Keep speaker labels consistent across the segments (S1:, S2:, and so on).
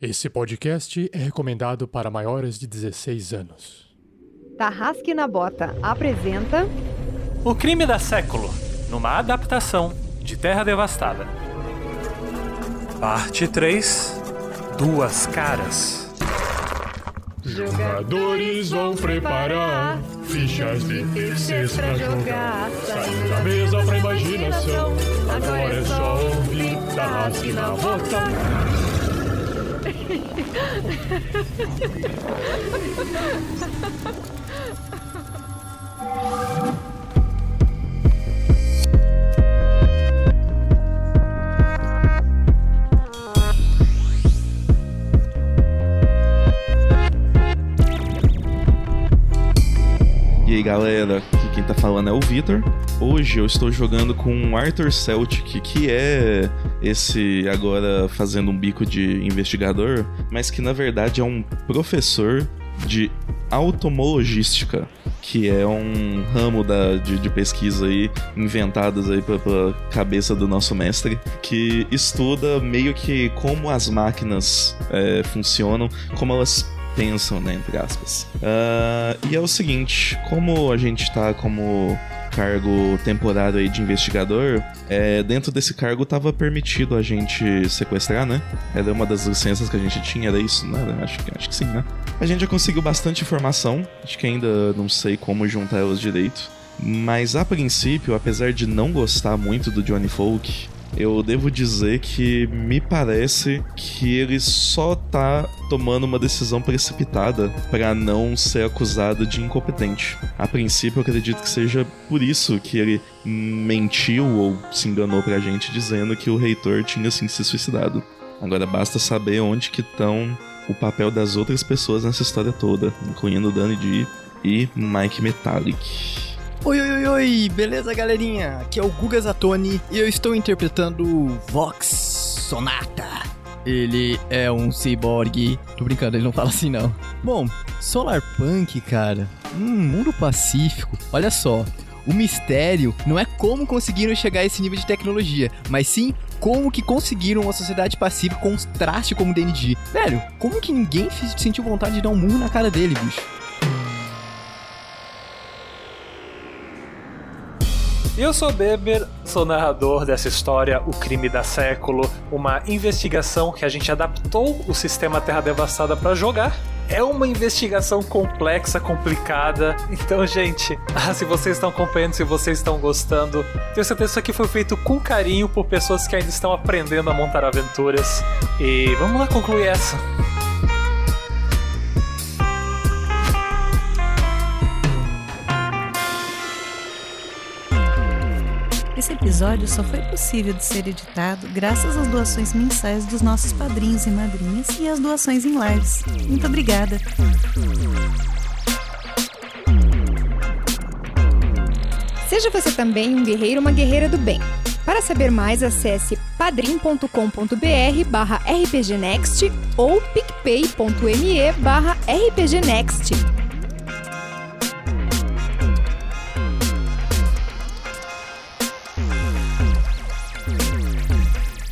S1: Esse podcast é recomendado para maiores de 16 anos.
S2: Tarrasque na Bota apresenta
S3: O Crime da Século, numa adaptação de Terra Devastada. Parte 3 Duas Caras.
S4: Jogadores vão preparar fichas de terceiros pra jogar. Saindo da mesa pra imaginação. Agora é só ouvir Tarrasque na Bota.
S5: E aí galera, quem tá falando é o Vitor. Hoje eu estou jogando com o Arthur Celtic, que é esse agora fazendo um bico de investigador, mas que na verdade é um professor de automologística, que é um ramo da, de, de pesquisa aí inventadas aí pela, cabeça do nosso mestre, que estuda meio que como as máquinas é, funcionam, como elas pensam, né, entre aspas. Ah, e é o seguinte, como a gente tá como cargo temporário aí de investigador, é, dentro desse cargo tava permitido a gente sequestrar, né? Era uma das licenças que a gente tinha, era isso, né? Acho que, acho que sim, né? A gente já conseguiu bastante informação, acho que ainda não sei como juntar elas direito. Mas a princípio, apesar de não gostar muito do Johnny Folk, eu devo dizer que me parece que ele só tá tomando uma decisão precipitada para não ser acusado de incompetente. A princípio, eu acredito que seja por isso que ele mentiu ou se enganou pra gente dizendo que o reitor tinha sim se suicidado. Agora basta saber onde que estão o papel das outras pessoas nessa história toda, incluindo Danny D e Mike Metallic.
S6: Oi, oi, oi, beleza, galerinha? Aqui é o Guga Zatoni e eu estou interpretando Vox Sonata. Ele é um cyborg. Tô brincando, ele não fala assim não. Bom, Solar Punk, cara. Hum, mundo pacífico. Olha só. O mistério não é como conseguiram chegar a esse nível de tecnologia, mas sim como que conseguiram uma sociedade pacífica com um traste como o DND. Velho, como que ninguém sentiu vontade de dar um murro na cara dele, bicho?
S3: Eu sou Beber, sou narrador dessa história, O Crime da Século, uma investigação que a gente adaptou o sistema Terra Devastada para jogar. É uma investigação complexa, complicada. Então, gente, ah, se vocês estão acompanhando, se vocês estão gostando, tenho certeza que isso aqui foi feito com carinho por pessoas que ainda estão aprendendo a montar aventuras. E vamos lá concluir essa.
S7: Esse episódio só foi possível de ser editado graças às doações mensais dos nossos padrinhos e madrinhas e às doações em lives. Muito obrigada!
S2: Seja você também um guerreiro ou uma guerreira do bem. Para saber mais, acesse padrim.com.br barra rpgnext ou picpay.me barra rpgnext.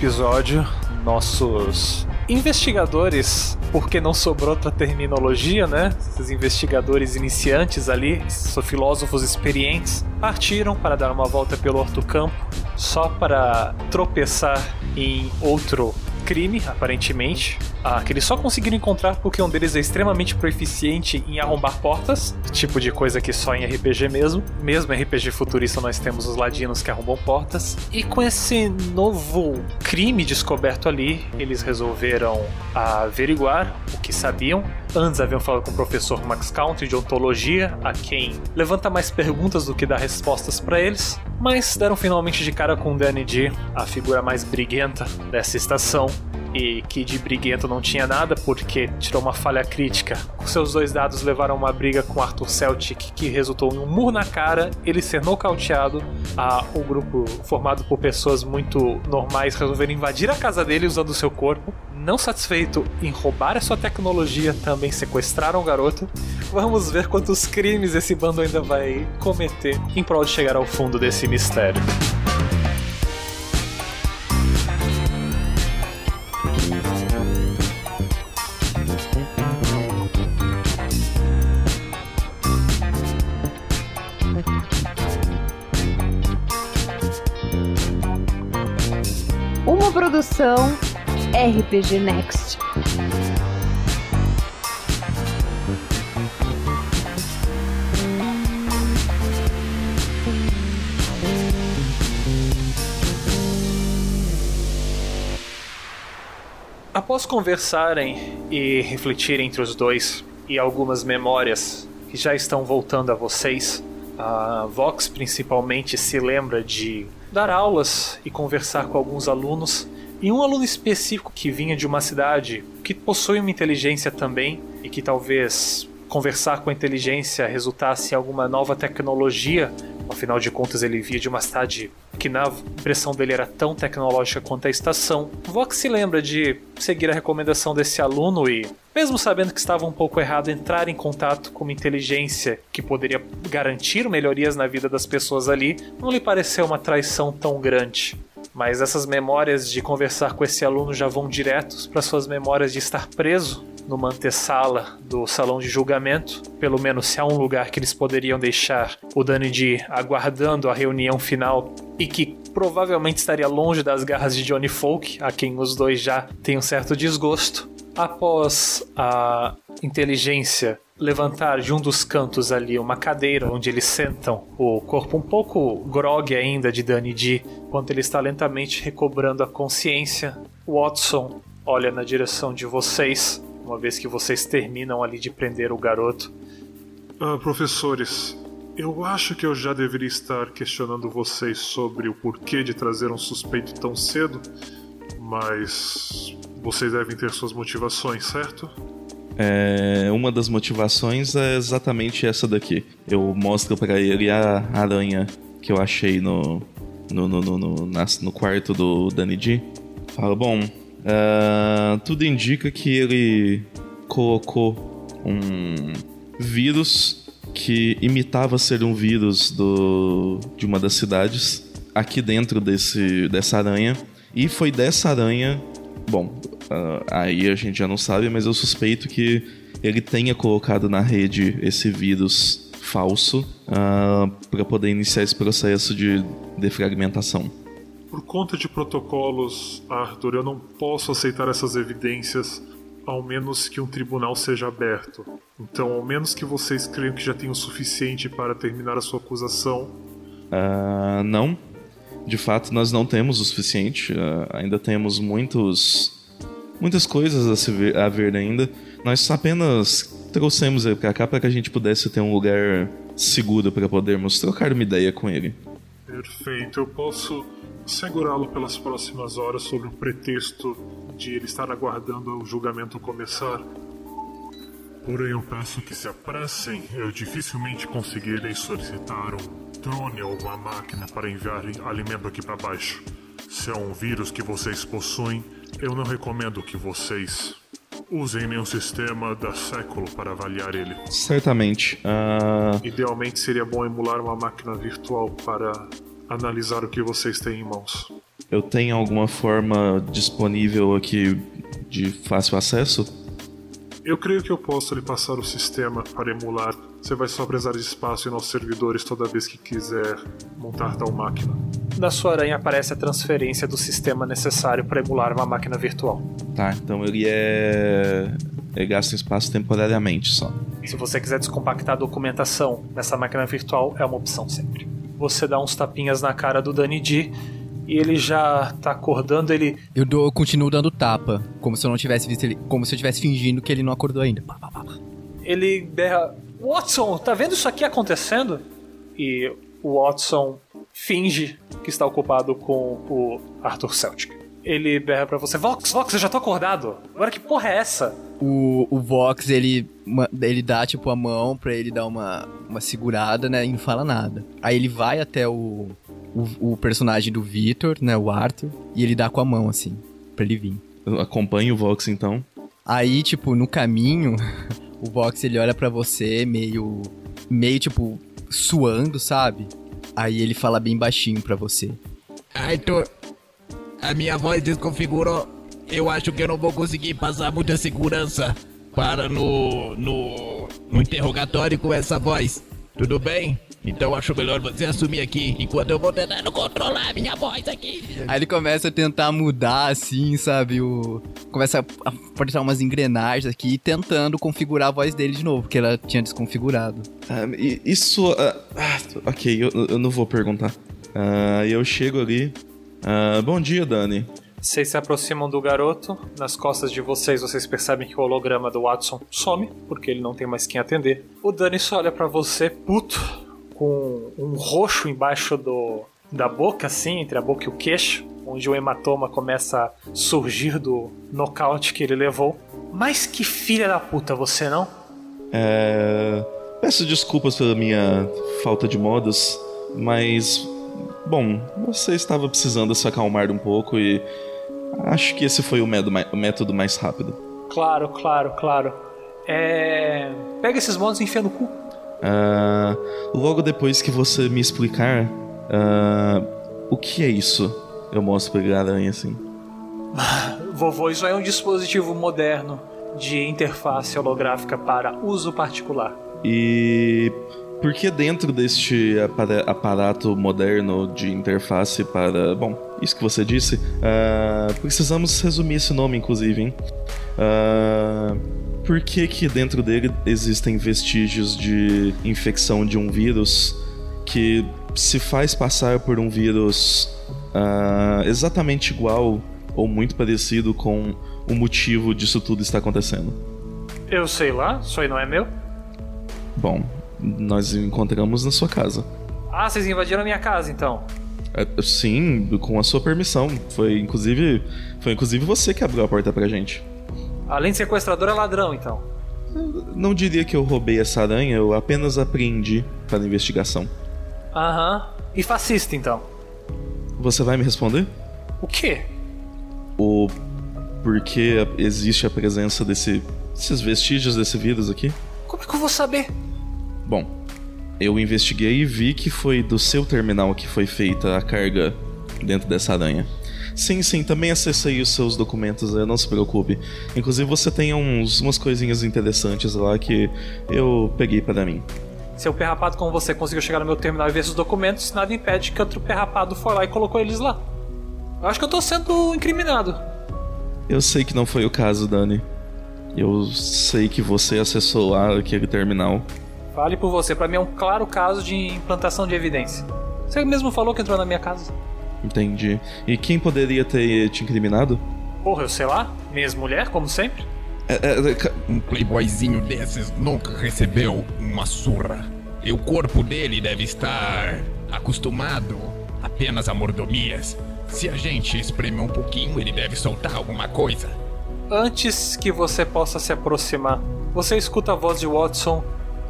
S3: Episódio, nossos investigadores, porque não sobrou outra terminologia, né? Esses investigadores iniciantes ali, são filósofos experientes, partiram para dar uma volta pelo Hortocampo, só para tropeçar em outro crime, aparentemente. Ah, que eles só conseguiram encontrar porque um deles é extremamente proficiente em arrombar portas, tipo de coisa que só em RPG mesmo. Mesmo em RPG futurista nós temos os ladinos que arrombam portas. E com esse novo crime descoberto ali, eles resolveram averiguar o que sabiam. Antes haviam falado com o professor Max Country de ontologia, a quem levanta mais perguntas do que dá respostas para eles, mas deram finalmente de cara com Danny D, a figura mais briguenta dessa estação, e que de briguento não tinha nada porque tirou uma falha crítica. Seus dois dados levaram uma briga com Arthur Celtic que resultou em um murro na cara, ele ser nocauteado. Ah, o grupo formado por pessoas muito normais resolveram invadir a casa dele usando seu corpo. Não satisfeito em roubar a sua tecnologia, também sequestraram o garoto. Vamos ver quantos crimes esse bando ainda vai cometer em prol de chegar ao fundo desse mistério.
S2: Produção RPG Next.
S3: Após conversarem e refletirem entre os dois e algumas memórias que já estão voltando a vocês, a Vox principalmente se lembra de dar aulas e conversar com alguns alunos, e um aluno específico que vinha de uma cidade que possui uma inteligência também e que talvez conversar com a inteligência resultasse em alguma nova tecnologia. Afinal de contas, ele via de uma cidade que, na impressão dele, era tão tecnológica quanto a estação. Vox se lembra de seguir a recomendação desse aluno e, mesmo sabendo que estava um pouco errado, entrar em contato com uma inteligência que poderia garantir melhorias na vida das pessoas ali, não lhe pareceu uma traição tão grande. Mas essas memórias de conversar com esse aluno já vão diretos para suas memórias de estar preso numa antessala do salão de julgamento. Pelo menos se há um lugar que eles poderiam deixar o Danny de aguardando a reunião final e que provavelmente estaria longe das garras de Johnny Folk, a quem os dois já têm um certo desgosto. Após a inteligência levantar de um dos cantos ali uma cadeira onde eles sentam, o corpo um pouco grogue ainda de Danny D, enquanto ele está lentamente recobrando a consciência, Watson olha na direção de vocês, uma vez que vocês terminam ali de prender o garoto.
S8: Ah, professores, eu acho que eu já deveria estar questionando vocês sobre o porquê de trazer um suspeito tão cedo, mas vocês devem ter suas motivações, certo?
S5: É, uma das motivações é exatamente essa daqui. Eu mostro para ele a aranha que eu achei no, no, no, no, no, nas- no quarto do Danny D. Falo, bom, ah, tudo indica que ele colocou um vírus que imitava ser um vírus do, de uma das cidades aqui dentro desse, dessa aranha. E foi dessa aranha. Bom, ah, aí a gente já não sabe, mas eu suspeito que ele tenha colocado na rede esse vírus falso para poder iniciar esse processo de defragmentação.
S8: Por conta de protocolos, Arthur, eu não posso aceitar essas evidências ao menos que um tribunal seja aberto. Então, ao menos que vocês creiam que já tem o suficiente para terminar a sua acusação,
S5: Ah, não. De fato, nós não temos o suficiente. Ah, ainda temos muitos, muitas coisas a, se ver, a ver ainda. Nós apenas trouxemos ele pra cá para que a gente pudesse ter um lugar seguro para podermos trocar uma ideia com ele.
S8: perfeito. Eu posso segurá-lo pelas próximas horas sob o pretexto de ele estar aguardando o julgamento começar. Porém, eu peço que se apressem. Eu dificilmente conseguirei solicitar um drone ou uma máquina para enviar alimento aqui para baixo. Se é um vírus que vocês possuem, eu não recomendo que vocês usem nenhum sistema da século para avaliar ele.
S5: Certamente. Ah,
S8: Idealmente seria bom emular uma máquina virtual para analisar o que vocês têm em mãos.
S5: eu tenho alguma forma disponível aqui de fácil acesso?
S8: Eu creio que eu posso lhe passar o sistema para emular. Você vai só precisar de espaço em nossos servidores toda vez que quiser montar tal máquina.
S3: na sua aranha aparece a transferência do sistema necessário para emular uma máquina virtual.
S5: Tá, então ele é. Ele gasta espaço temporariamente só.
S3: Se você quiser descompactar a documentação nessa máquina virtual, é uma opção sempre. Você dá uns tapinhas na cara do Danny D e ele já tá acordando, ele.
S6: Eu, dou, eu continuo dando tapa, como se eu não tivesse visto ele. Como se eu estivesse fingindo que ele não acordou ainda. Pá, pá, pá, pá.
S3: Ele berra. Watson, tá vendo isso aqui acontecendo? E o Watson finge que está ocupado com o Arthur Celtic. Ele berra pra você: Vox, Vox, eu já tô acordado. Agora que porra é essa?
S6: O, o Vox, ele, ele dá, tipo, a mão pra ele dar uma, uma segurada, né? E não fala nada. Aí ele vai até o, o, o personagem do Victor, né? O Arthur. E ele dá com a mão, assim, pra ele vir.
S5: Eu acompanho o Vox então.
S6: Aí, tipo, no caminho, o Vox, ele olha pra você meio... Meio, tipo, suando, sabe? Aí ele fala bem baixinho pra você.
S9: Arthur, a minha voz desconfigurou. Eu acho que eu não vou conseguir passar muita segurança para no, no, no interrogatório com essa voz. Tudo bem? Então acho melhor você assumir aqui, enquanto eu vou tentando controlar a minha voz aqui.
S6: Aí ele começa a tentar mudar, assim, sabe? O... Começa a apertar umas engrenagens aqui, tentando configurar a voz dele de novo, porque ela tinha desconfigurado.
S5: Ah, isso. ah, ah, ok, eu, eu não vou perguntar. Ah, eu chego ali. Ah, bom dia, Dani.
S3: Vocês se aproximam do garoto. Nas costas de vocês, vocês percebem que o holograma do Watson some, porque ele não tem mais quem atender. O Danny só olha pra você, puto, com um roxo embaixo do, da boca, assim, entre a boca e o queixo, onde o hematoma começa a surgir do nocaute que ele levou. Mas que filha da puta você, não?
S5: É, Peço desculpas pela minha falta de modos, mas. Bom, você estava precisando se acalmar um pouco e. Acho que esse foi o método mais rápido.
S3: Claro, claro, claro. É. Pega esses modos e enfia no cu.
S5: Ah, logo depois que você me explicar. ah, o que é isso? Eu mostro pra aranha assim.
S3: Vovô, isso é um dispositivo moderno de interface holográfica para uso particular.
S5: E por que dentro deste apara- aparato moderno de interface para. Bom, isso que você disse, ah, precisamos resumir esse nome, inclusive, hein? Ah, por que, que dentro dele existem vestígios de infecção de um vírus que se faz passar por um vírus ah, exatamente igual ou muito parecido com o motivo disso tudo estar acontecendo?
S3: Eu sei lá, isso aí não é meu.
S5: Bom, nós encontramos na sua casa.
S3: Ah, vocês invadiram a minha casa então.
S5: É, sim, com a sua permissão. Foi inclusive, foi inclusive você que abriu a porta pra gente.
S3: Além de sequestrador, é ladrão então.
S5: Não diria que eu roubei essa aranha, eu apenas apreendi para a investigação.
S3: Aham. E fascista então.
S5: Você vai me responder?
S3: O quê?
S5: O porquê existe a presença desse, desses vestígios desse vírus aqui?
S3: Como é que eu vou saber?
S5: Bom, eu investiguei e vi que foi do seu terminal que foi feita a carga dentro dessa aranha. Sim, sim, também acessei os seus documentos, não se preocupe. Inclusive você tem uns, umas coisinhas interessantes lá que eu peguei para mim.
S3: Se o perrapado como você conseguiu chegar no meu terminal e ver esses documentos, nada impede que outro perrapado foi lá e colocou eles lá. Eu acho que eu tô sendo incriminado.
S5: Eu sei que não foi o caso, Dani. Eu sei que você acessou lá aquele terminal.
S3: Fale por você, pra mim é um claro caso de implantação de evidência. Você mesmo falou que entrou na minha casa.
S5: Entendi. E quem poderia ter te incriminado?
S3: Porra, eu sei lá, minha ex-mulher, como sempre.
S5: É, é, é,
S9: Um playboyzinho desses nunca recebeu uma surra. E o corpo dele deve estar acostumado apenas a mordomias. Se a gente espremer um pouquinho, ele deve soltar alguma coisa.
S3: Antes que você possa se aproximar, você escuta a voz de Watson.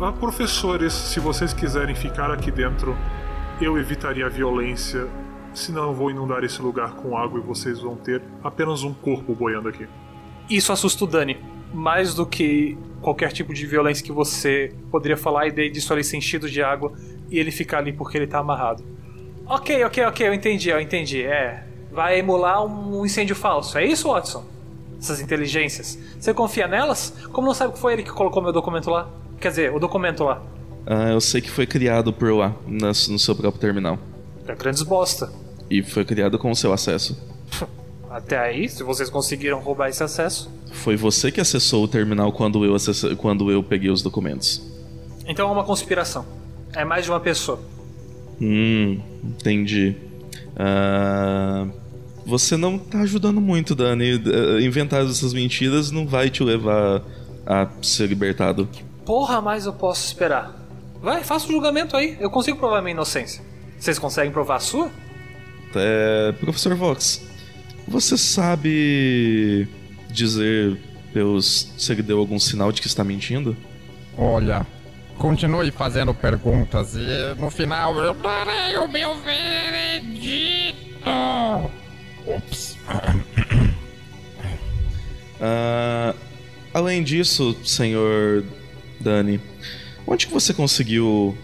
S4: Ah, professores, se vocês quiserem ficar aqui dentro, eu evitaria a violência. Senão eu vou inundar esse lugar com água e vocês vão ter apenas um corpo boiando aqui.
S3: Isso assusta o Dani. Mais do que qualquer tipo de violência que você poderia falar, a ideia disso ali ser enchido de água e ele ficar ali porque ele tá amarrado. Ok, ok, ok, eu entendi, eu entendi. É. Vai emular um incêndio falso. É isso, Watson? Essas inteligências. Você confia nelas? Como não sabe que foi ele que colocou meu documento lá? Quer dizer, o documento lá.
S5: ah, eu sei que foi criado por lá, nas- no seu próprio terminal.
S3: É grandes bosta.
S5: E foi criado com o seu acesso.
S3: Até aí, se vocês conseguiram roubar esse acesso.
S5: Foi você que acessou o terminal quando eu, acessa... quando eu peguei os documentos.
S3: Então é uma conspiração. É mais de uma pessoa.
S5: Hum, entendi. Ah, você não tá ajudando muito, Dani. Ah, Inventar essas mentiras não vai te levar a ser libertado.
S3: Porra, mais eu posso esperar. Vai, faça o julgamento aí. Eu consigo provar minha inocência. Vocês conseguem provar a sua?
S5: É, Professor Vox, você sabe dizer pelos se ele deu algum sinal de que está mentindo?
S9: Olha, continue fazendo perguntas e no final eu darei o meu veredito. Ops.
S5: Ah, além disso, senhor Dani, onde que você conseguiu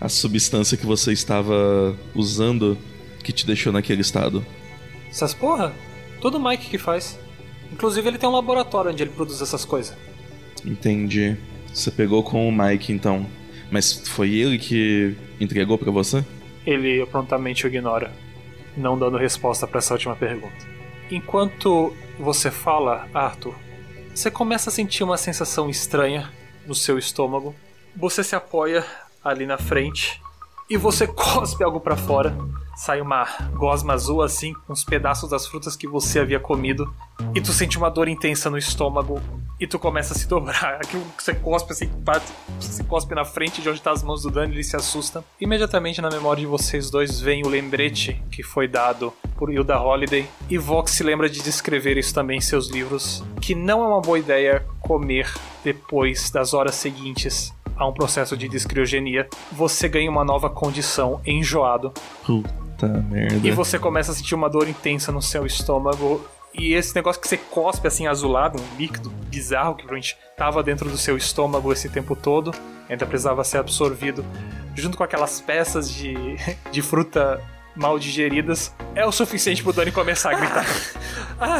S5: a substância que você estava usando que te deixou naquele estado?
S3: Essas porra? Tudo o Mike que faz. Inclusive ele tem um laboratório onde ele produz essas coisas.
S5: Entendi. Você pegou com o Mike então. Mas foi ele que entregou pra você?
S3: Ele prontamente o ignora, não dando resposta para essa última pergunta. Enquanto você fala, Arthur, você começa a sentir uma sensação estranha no seu estômago. Você se apoia ali na frente e você cospe algo para fora. Sai uma gosma azul assim, uns pedaços das frutas que você havia comido. E tu sente uma dor intensa no estômago. E tu começa a se dobrar. Aquilo que você cospe assim, bate, você cospe na frente de onde tá as mãos do Dani, ele se assusta. Imediatamente na memória de vocês dois vem o lembrete que foi dado por Hilda Holiday. E Vox se lembra de descrever isso também em seus livros. Que não é uma boa ideia comer depois das horas seguintes a um processo de descriogenia. Você ganha uma nova condição, enjoado.
S5: Puta merda.
S3: E você começa a sentir uma dor intensa no seu estômago. E esse negócio que você cospe assim azulado, um líquido bizarro que provavelmente tava dentro do seu estômago esse tempo todo, ainda precisava ser absorvido, junto com aquelas peças de, de fruta mal digeridas, é o suficiente pro Dani começar a gritar. ah,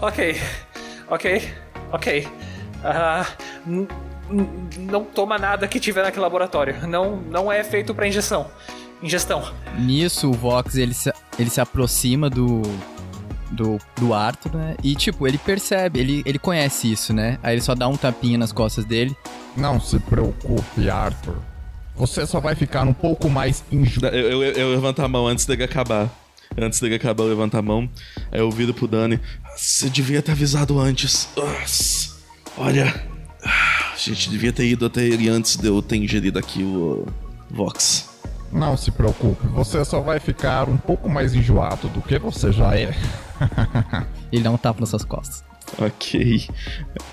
S3: ok, ok, ok. Ah, não toma nada que tiver naquele laboratório. Não, não é feito pra injeção. Ingestão.
S6: Nisso, o Vox, ele se, ele se aproxima do, do, do Arthur, né? E, tipo, ele percebe, ele, ele conhece isso, né? Aí ele só dá um tapinha nas costas dele.
S9: Não se preocupe, Arthur. Você só vai ficar um pouco mais injusto.
S5: Eu, eu, eu levanto a mão antes dele acabar. Antes dele acabar, eu levanto a mão. Aí eu viro pro Dani. Você devia ter avisado antes. Nossa. Olha. A gente devia ter ido até ele antes de eu ter ingerido aqui o Vox.
S9: Não se preocupe, você só vai ficar um pouco mais enjoado do que você já é.
S6: Ele dá um tapa nas suas costas.
S5: Ok.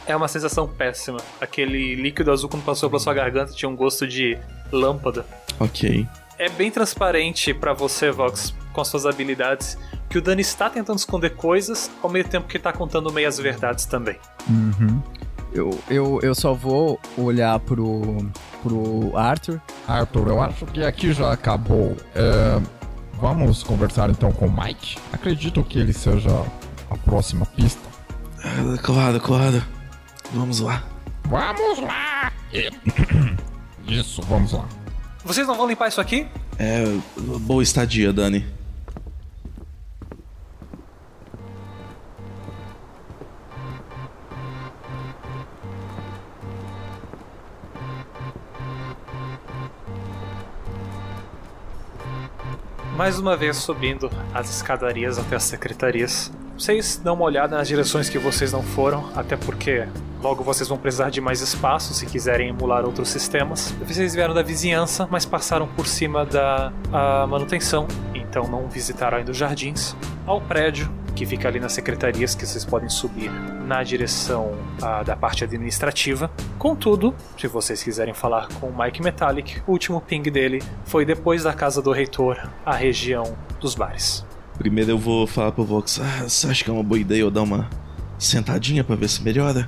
S3: É uma sensação péssima. Aquele líquido azul quando passou pela sua garganta tinha um gosto de lâmpada.
S5: Ok.
S3: É bem transparente pra você, Vox, com as suas habilidades, que o Dani está tentando esconder coisas, ao mesmo tempo que tá contando meias verdades também.
S6: Eu, eu, eu só vou olhar pro, pro Arthur.
S9: Arthur, eu acho que aqui já acabou. É, vamos conversar então com o Mike. Acredito que ele seja a próxima pista.
S5: Ah, Claro, claro. Vamos lá.
S9: Vamos lá! Isso, vamos lá.
S3: Vocês não vão limpar isso aqui?
S5: É. Boa estadia, Dani.
S3: Mais uma vez subindo as escadarias até as secretarias. Vocês dão uma olhada nas direções que vocês não foram, até porque logo vocês vão precisar de mais espaço se quiserem emular outros sistemas. Vocês vieram da vizinhança, mas passaram por cima da manutenção, então não visitaram ainda os jardins. Ao prédio, que fica ali nas secretarias, que vocês podem subir na direção ah, da parte administrativa. Contudo, se vocês quiserem falar com o Mike Metallic, o último ping dele foi depois da casa do reitor, a região dos bares.
S5: Primeiro eu vou falar pro Vox. Ah, você acha que é uma boa ideia eu dar uma sentadinha pra ver se melhora?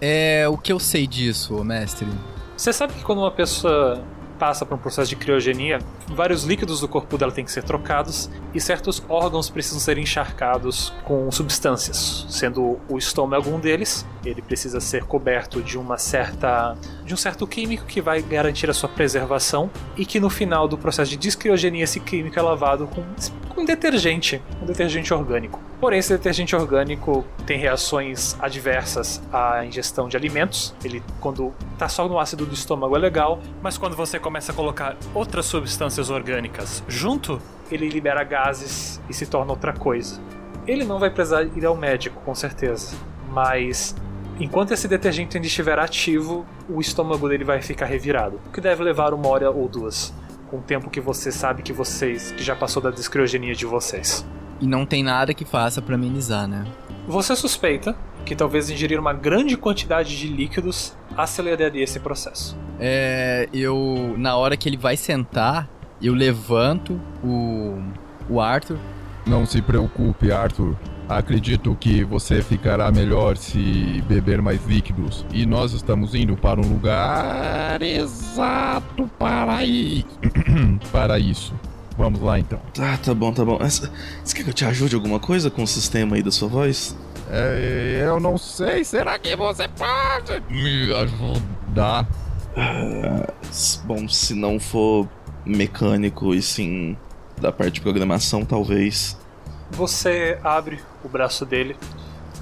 S6: É, o que eu sei disso, mestre?
S3: Você sabe que quando uma pessoa passa por um processo de criogenia, vários líquidos do corpo dela têm que ser trocados e certos órgãos precisam ser encharcados com substâncias, sendo o estômago um deles. Ele precisa ser coberto de uma certa de um certo químico que vai garantir a sua preservação e que no final do processo de descriogenia esse químico é lavado com, com detergente, um detergente orgânico. Porém, esse detergente orgânico tem reações adversas à ingestão de alimentos. Ele, quando está só no ácido do estômago, é legal, mas quando você começa a colocar outras substâncias orgânicas junto, ele libera gases e se torna outra coisa. Ele não vai precisar ir ao médico, com certeza, mas enquanto esse detergente ainda estiver ativo, o estômago dele vai ficar revirado, o que deve levar uma hora ou duas, com o tempo que você sabe que vocês que já passou da descriogenia de vocês.
S6: E não tem nada que faça para amenizar, né?
S3: Você suspeita que talvez ingerir uma grande quantidade de líquidos aceleraria esse processo.
S6: É, eu na hora que ele vai sentar, eu levanto o o Arthur.
S4: Não se preocupe, Arthur. Acredito que você ficará melhor se beber mais líquidos. E nós estamos indo para um lugar exato para ir. para isso. Vamos lá então.
S5: Tá, tá bom, tá bom. Você quer que eu te ajude alguma coisa com o sistema aí da sua voz?
S4: É, eu não sei. Será que você pode me ajudar?
S5: Ah, bom, se não for mecânico e sim da parte de programação, talvez.
S3: Você abre o braço dele,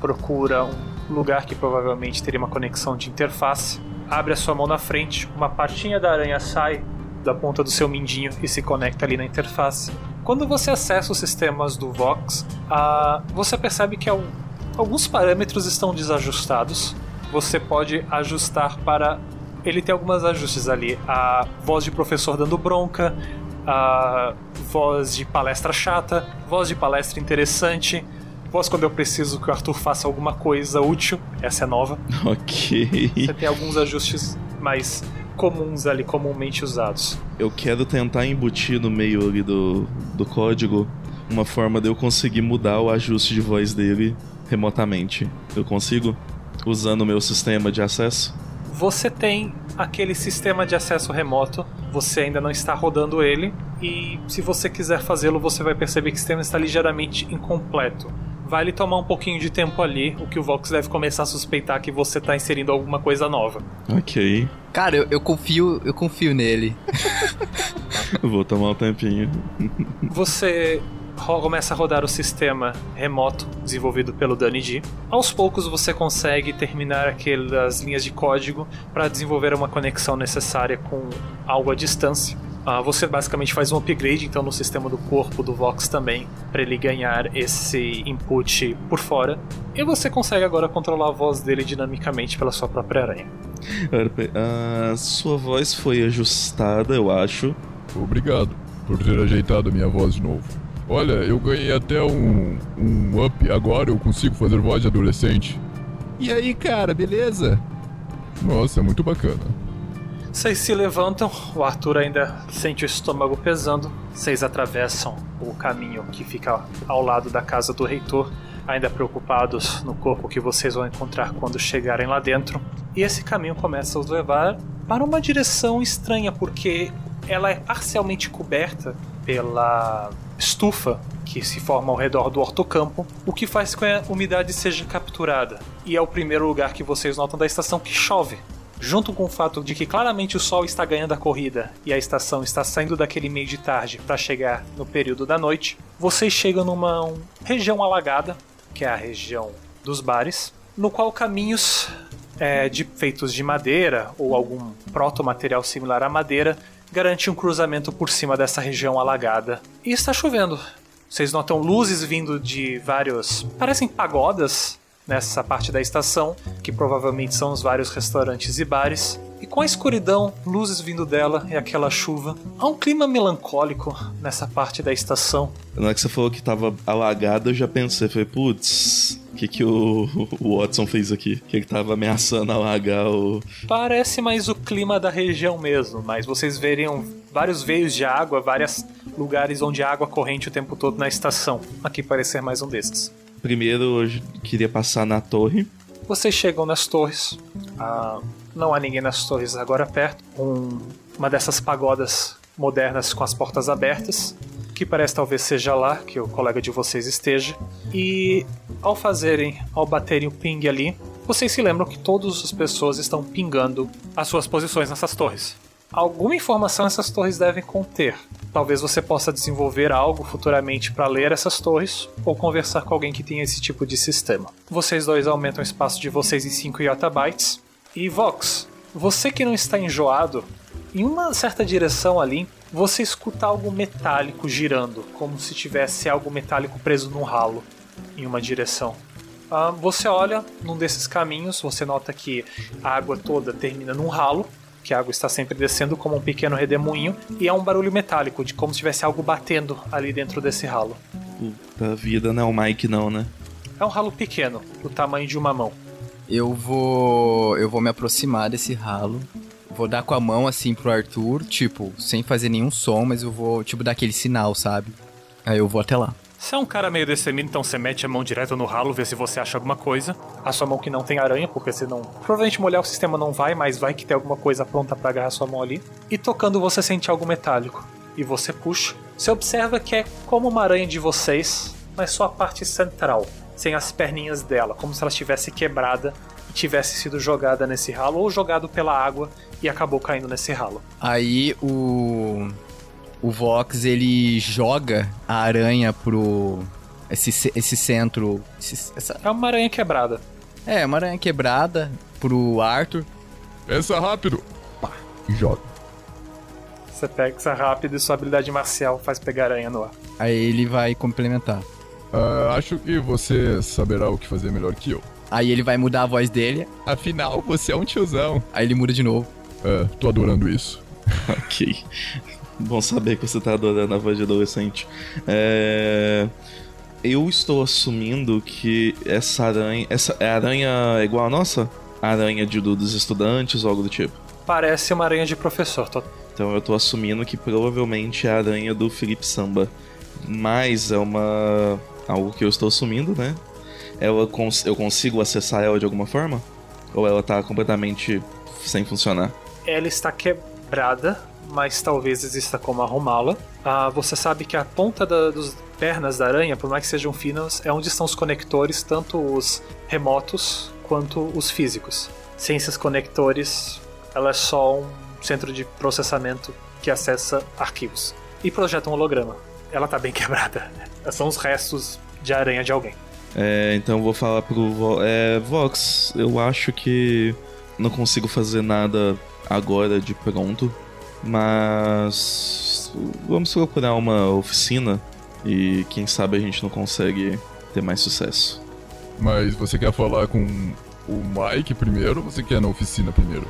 S3: procura um lugar que provavelmente teria uma conexão de interface, abre a sua mão na frente, uma partinha da aranha sai da ponta do seu mindinho e se conecta ali na interface. Quando você acessa os sistemas do Vox, ah, você percebe que al- alguns parâmetros estão desajustados. Você pode ajustar para. Ele tem alguns ajustes ali. A voz de professor dando bronca, a voz de palestra chata, voz de palestra interessante, voz quando eu preciso que o Arthur faça alguma coisa útil. Essa é nova.
S5: Ok.
S3: Você tem alguns ajustes mais comuns ali, comumente usados.
S5: Eu quero tentar embutir no meio ali do, do código uma forma de eu conseguir mudar o ajuste de voz dele remotamente. Eu consigo? Usando o meu sistema de acesso?
S3: Você tem aquele sistema de acesso remoto, você ainda não está rodando ele, e se você quiser fazê-lo, você vai perceber que o sistema está ligeiramente incompleto. Vai lhe tomar um pouquinho de tempo ali, o que o Vox deve começar a suspeitar que você está inserindo alguma coisa nova.
S5: Ok.
S6: Cara, eu, eu confio, eu confio nele.
S5: Vou tomar um tempinho.
S3: Você começa a rodar o sistema remoto desenvolvido pelo Danny G. Aos poucos você consegue terminar aquelas linhas de código para desenvolver uma conexão necessária com algo à distância. Ah, você basicamente faz um upgrade então no sistema do corpo do Vox também para ele ganhar esse input por fora. E você consegue agora controlar a voz dele dinamicamente pela sua própria aranha.
S5: Ah, sua voz foi ajustada, eu acho.
S4: Obrigado por ter ajeitado a minha voz de novo. Olha, eu ganhei até um, um up. Agora eu consigo fazer voz de adolescente. E aí, cara, beleza? Nossa, muito bacana.
S3: Vocês se levantam, o Arthur ainda sente o estômago pesando. Vocês atravessam o caminho que fica ao lado da casa do reitor, ainda preocupados no corpo que vocês vão encontrar quando chegarem lá dentro. E esse caminho começa a os levar para uma direção estranha, porque ela é parcialmente coberta pela estufa que se forma ao redor do hortocampo, o que faz com que a umidade seja capturada. E é o primeiro lugar que vocês notam da estação que chove junto com o fato de que claramente o sol está ganhando a corrida e a estação está saindo daquele meio de tarde para chegar no período da noite, vocês chegam numa um, região alagada, que é a região dos bares, no qual caminhos é, de, feitos de madeira ou algum proto-material similar à madeira garantem um cruzamento por cima dessa região alagada. E está chovendo. Vocês notam luzes vindo de vários. parecem pagodas nessa parte da estação, que provavelmente são os vários restaurantes e bares. E com a escuridão, luzes vindo dela e aquela chuva, há um clima melancólico nessa parte da estação.
S5: Na hora que você falou que tava alagado, eu já pensei, falei, putz, que, que o, o Watson fez aqui? Que ele tava ameaçando alagar o.
S3: Parece mais o clima da região mesmo, mas vocês veriam vários veios de água, vários lugares onde há água corrente o tempo todo na estação. Aqui parece ser mais um desses.
S5: Primeiro eu queria passar na torre.
S3: Vocês chegam nas torres. Ah, não há ninguém nas torres agora perto. Um- uma dessas pagodas modernas com as portas abertas, que parece talvez seja lá que o colega de vocês esteja. E ao fazerem, ao baterem o ping ali, vocês se lembram que todas as pessoas estão pingando as suas posições nessas torres. Alguma informação essas torres devem conter. Talvez você possa desenvolver algo futuramente para ler essas torres ou conversar com alguém que tenha esse tipo de sistema. Vocês dois aumentam o espaço de vocês em 5 yottabytes. E Vox, você que não está enjoado, em uma certa direção ali, você escuta algo metálico girando, como se tivesse algo metálico preso num ralo em uma direção. Ah, você olha num desses caminhos, você nota que a água toda termina num ralo, que a água está sempre descendo como um pequeno redemoinho, e é um barulho metálico, de como se tivesse algo batendo ali dentro desse ralo.
S5: Puta vida, não é o Mike não, né?
S3: É um ralo pequeno, do tamanho de uma mão.
S6: Eu vou. Eu vou me aproximar desse ralo. Vou dar com a mão assim pro Arthur, tipo, sem fazer nenhum som, mas eu vou, tipo, dar aquele sinal, sabe? Aí eu vou até lá.
S3: Você é um cara meio destemido, então você mete a mão direto no ralo, vê se você acha alguma coisa. A sua mão que não tem aranha, porque você não. Provavelmente molhar o sistema não vai, mas vai que tem alguma coisa pronta para agarrar sua mão ali. E tocando você sente algo metálico. E você puxa. Você observa que é como uma aranha de vocês, mas só a parte central, sem as perninhas dela, como se ela estivesse quebrada tivesse sido jogada nesse ralo ou jogado pela água e acabou caindo nesse ralo.
S6: Aí o. O Vox ele joga a aranha pro. Esse, esse centro. esse- essa-
S3: É uma aranha quebrada.
S6: é, uma aranha quebrada pro Arthur.
S4: Pensa rápido. Pá, e joga.
S3: Você pega rápido e sua habilidade marcial faz pegar a aranha no ar.
S6: Aí ele vai complementar.
S4: Ah, acho que você saberá o que fazer melhor que eu.
S6: Aí ele vai mudar a voz dele.
S9: Afinal, você é um tiozão.
S6: Aí ele muda de novo.
S4: É, tô adorando isso.
S5: Ok. Bom saber que você tá adorando a voz de adolescente. É... Eu estou assumindo que essa aranha. Essa é aranha igual a nossa? A aranha de, do- dos estudantes ou algo do tipo.
S3: Parece uma aranha de professor. Tô...
S5: Então eu tô assumindo que provavelmente é a aranha do Felipe Samba. Mas é uma. algo que eu estou assumindo, né? Ela cons... Eu consigo acessar ela de alguma forma? Ou ela tá completamente sem funcionar?
S3: Ela está quebrada, mas talvez exista como arrumá-la. Ah, você sabe que a ponta da, dos pernas da aranha, por mais que sejam finas, é onde estão os conectores, tanto os remotos quanto os físicos. Sem esses conectores, ela é só um centro de processamento que acessa arquivos e projeta um holograma. Ela tá bem quebrada. São os restos de aranha de alguém.
S5: É, então eu vou falar pro Vo é, Vox. Eu acho que não consigo fazer nada agora de pronto, mas vamos procurar uma oficina e quem sabe a gente não consegue ter mais sucesso.
S4: Mas você quer falar com o Mike primeiro ou você quer na oficina primeiro?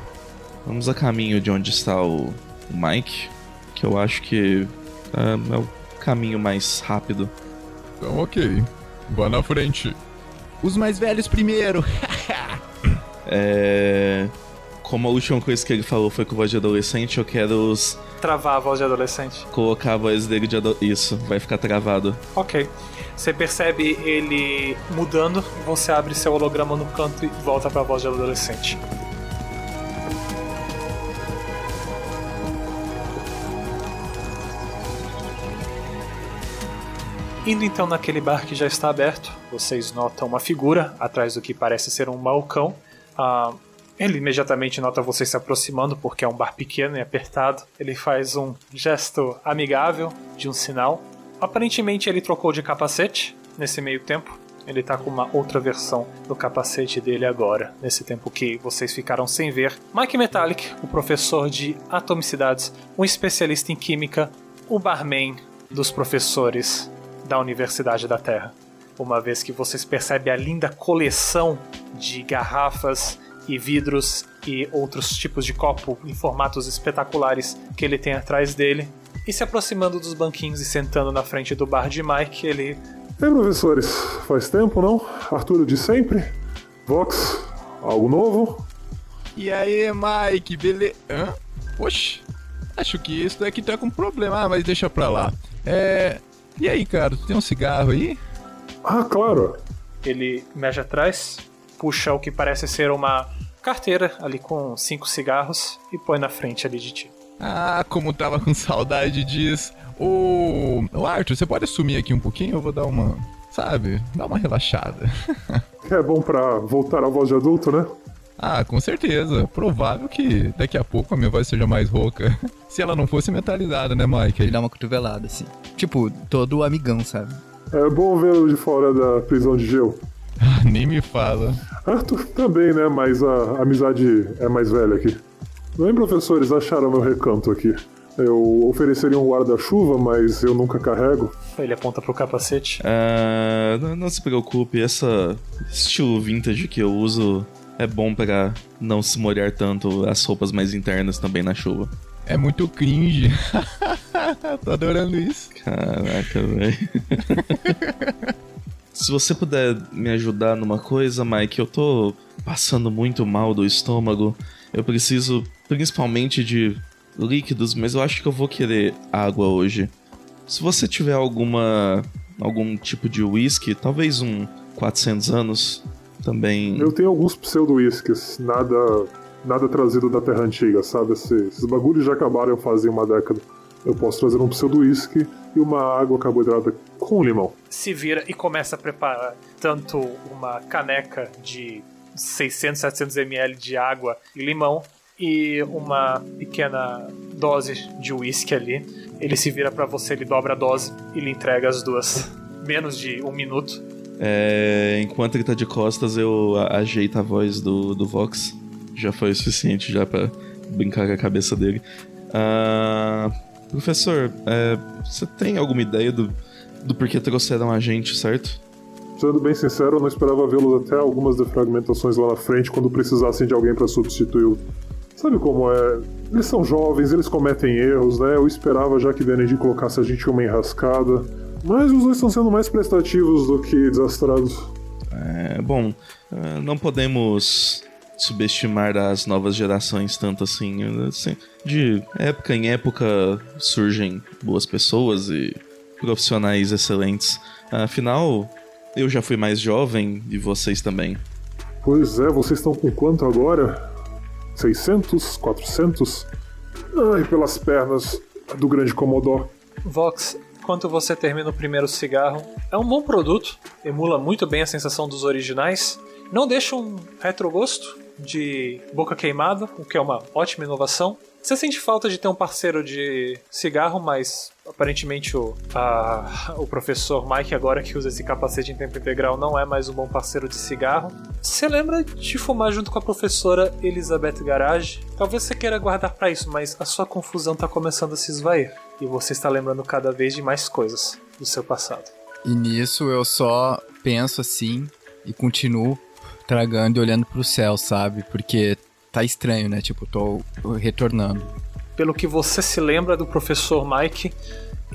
S5: Vamos a caminho de onde está o, o Mike, que eu acho que é, é o caminho mais rápido.
S4: Então, ok. Vá na frente.
S9: Os mais velhos primeiro.
S5: É, como a última coisa que ele falou foi com voz de adolescente, eu quero os-
S3: Travar a voz de adolescente.
S5: colocar a voz dele de ado Isso, vai ficar travado.
S3: Ok. Você percebe ele mudando, você abre seu holograma no canto e volta pra voz de adolescente. Indo então naquele bar que já está aberto, vocês notam uma figura atrás do que parece ser um balcão. Ah, ele imediatamente nota vocês se aproximando porque é um bar pequeno e apertado. Ele faz um gesto amigável de um sinal. Aparentemente ele trocou de capacete nesse meio tempo. Ele tá com uma outra versão do capacete dele agora, nesse tempo que vocês ficaram sem ver. Mike Metallic, o professor de atomicidades, um especialista em química, o barman dos professores da Universidade da Terra. Uma vez que vocês percebem a linda coleção de garrafas e vidros e outros tipos de copo em formatos espetaculares que ele tem atrás dele. E se aproximando dos banquinhos e sentando na frente do bar de Mike, ele
S8: Ei, professores, faz tempo, não? Arturo de sempre? Vox, algo novo?
S9: E aí, Mike, beleza? Hã? Oxe, acho que isso daqui tá com problema. Ah, mas deixa pra lá. É. E aí, cara, tu tem um cigarro aí?
S8: Ah, claro.
S3: Ele mexe atrás, puxa o que parece ser uma carteira ali com cinco cigarros e põe na frente ali de ti.
S9: Ah, como tava com saudade disso. Ô, Arthur, você pode sumir aqui um pouquinho? Eu vou dar uma, sabe, dar uma relaxada.
S8: É bom pra voltar à voz de adulto, né?
S9: Ah, com certeza. Provável que daqui a pouco a minha voz seja mais rouca. Se ela não fosse mentalizada, né, Mike?
S6: Ele dá uma cotovelada, assim. Tipo, todo amigão, sabe?
S8: É bom vê-lo de fora da prisão de gelo.
S9: Ah, nem me fala.
S8: Arthur também, né? Mas a amizade é mais velha aqui. Bem, professores, acharam meu recanto aqui. Eu ofereceria um guarda-chuva, mas eu nunca carrego.
S3: Ele aponta pro capacete.
S5: Ah, não, não se preocupe, essa estilo vintage que eu uso é bom para não se molhar tanto as roupas mais internas também na chuva.
S9: É muito cringe. Tô adorando isso.
S5: Caraca, velho. Se você puder me ajudar numa coisa, Mike, eu tô passando muito mal do estômago. Eu preciso principalmente de líquidos, mas eu acho que eu vou querer água hoje. Se você tiver alguma algum tipo de whisky, talvez um 400 anos também.
S8: Eu tenho alguns pseudo-whiskies, nada nada trazido da Terra Antiga, sabe? Esses, esses bagulhos já acabaram fazem uma década. Eu posso trazer um pseudo-whisky e uma água carboidrada com limão.
S3: Se vira e começa a preparar tanto uma caneca de 600, 700 ml de água e limão e uma pequena dose de uísque ali. Ele se vira para você, ele dobra a dose e lhe entrega as duas. Menos de um minuto.
S5: É, enquanto ele tá de costas, eu ajeito a voz do, do Vox. Já foi o suficiente já pra brincar com a cabeça dele. Ah, professor, é, você tem alguma ideia do, do porquê trouxeram a gente, certo?
S8: Sendo bem sincero, eu não esperava vê-los até algumas defragmentações lá na frente quando precisassem de alguém para substituí-lo. Sabe como é? Eles são jovens, eles cometem erros, né? Eu esperava já que Denedi colocasse a gente uma enrascada. Mas os dois estão sendo mais prestativos do que desastrados.
S5: É, bom, é, não podemos subestimar as novas gerações tanto assim, assim. De época em época surgem boas pessoas e profissionais excelentes. Afinal, eu já fui mais jovem e vocês também.
S8: Pois é, vocês estão com quanto agora? 600? 400? Ai, pelas pernas do grande Commodore.
S3: Vox, enquanto você termina o primeiro cigarro, é um bom produto, emula muito bem a sensação dos originais, não deixa um retrogosto de boca queimada, o que é uma ótima inovação. Você sente falta de ter um parceiro de cigarro, mas aparentemente o, a- o professor Mike, agora que usa esse capacete em tempo integral, não é mais um bom parceiro de cigarro. Você lembra de fumar junto com a professora Elizabeth Garage? Talvez você queira guardar pra isso, mas a sua confusão tá começando a se esvair. E você está lembrando cada vez de mais coisas do seu passado.
S6: E nisso eu só penso assim e continuo tragando e olhando pro céu, sabe? Porque tá estranho, né? Tipo, tô retornando.
S3: Pelo que você se lembra do professor Mike,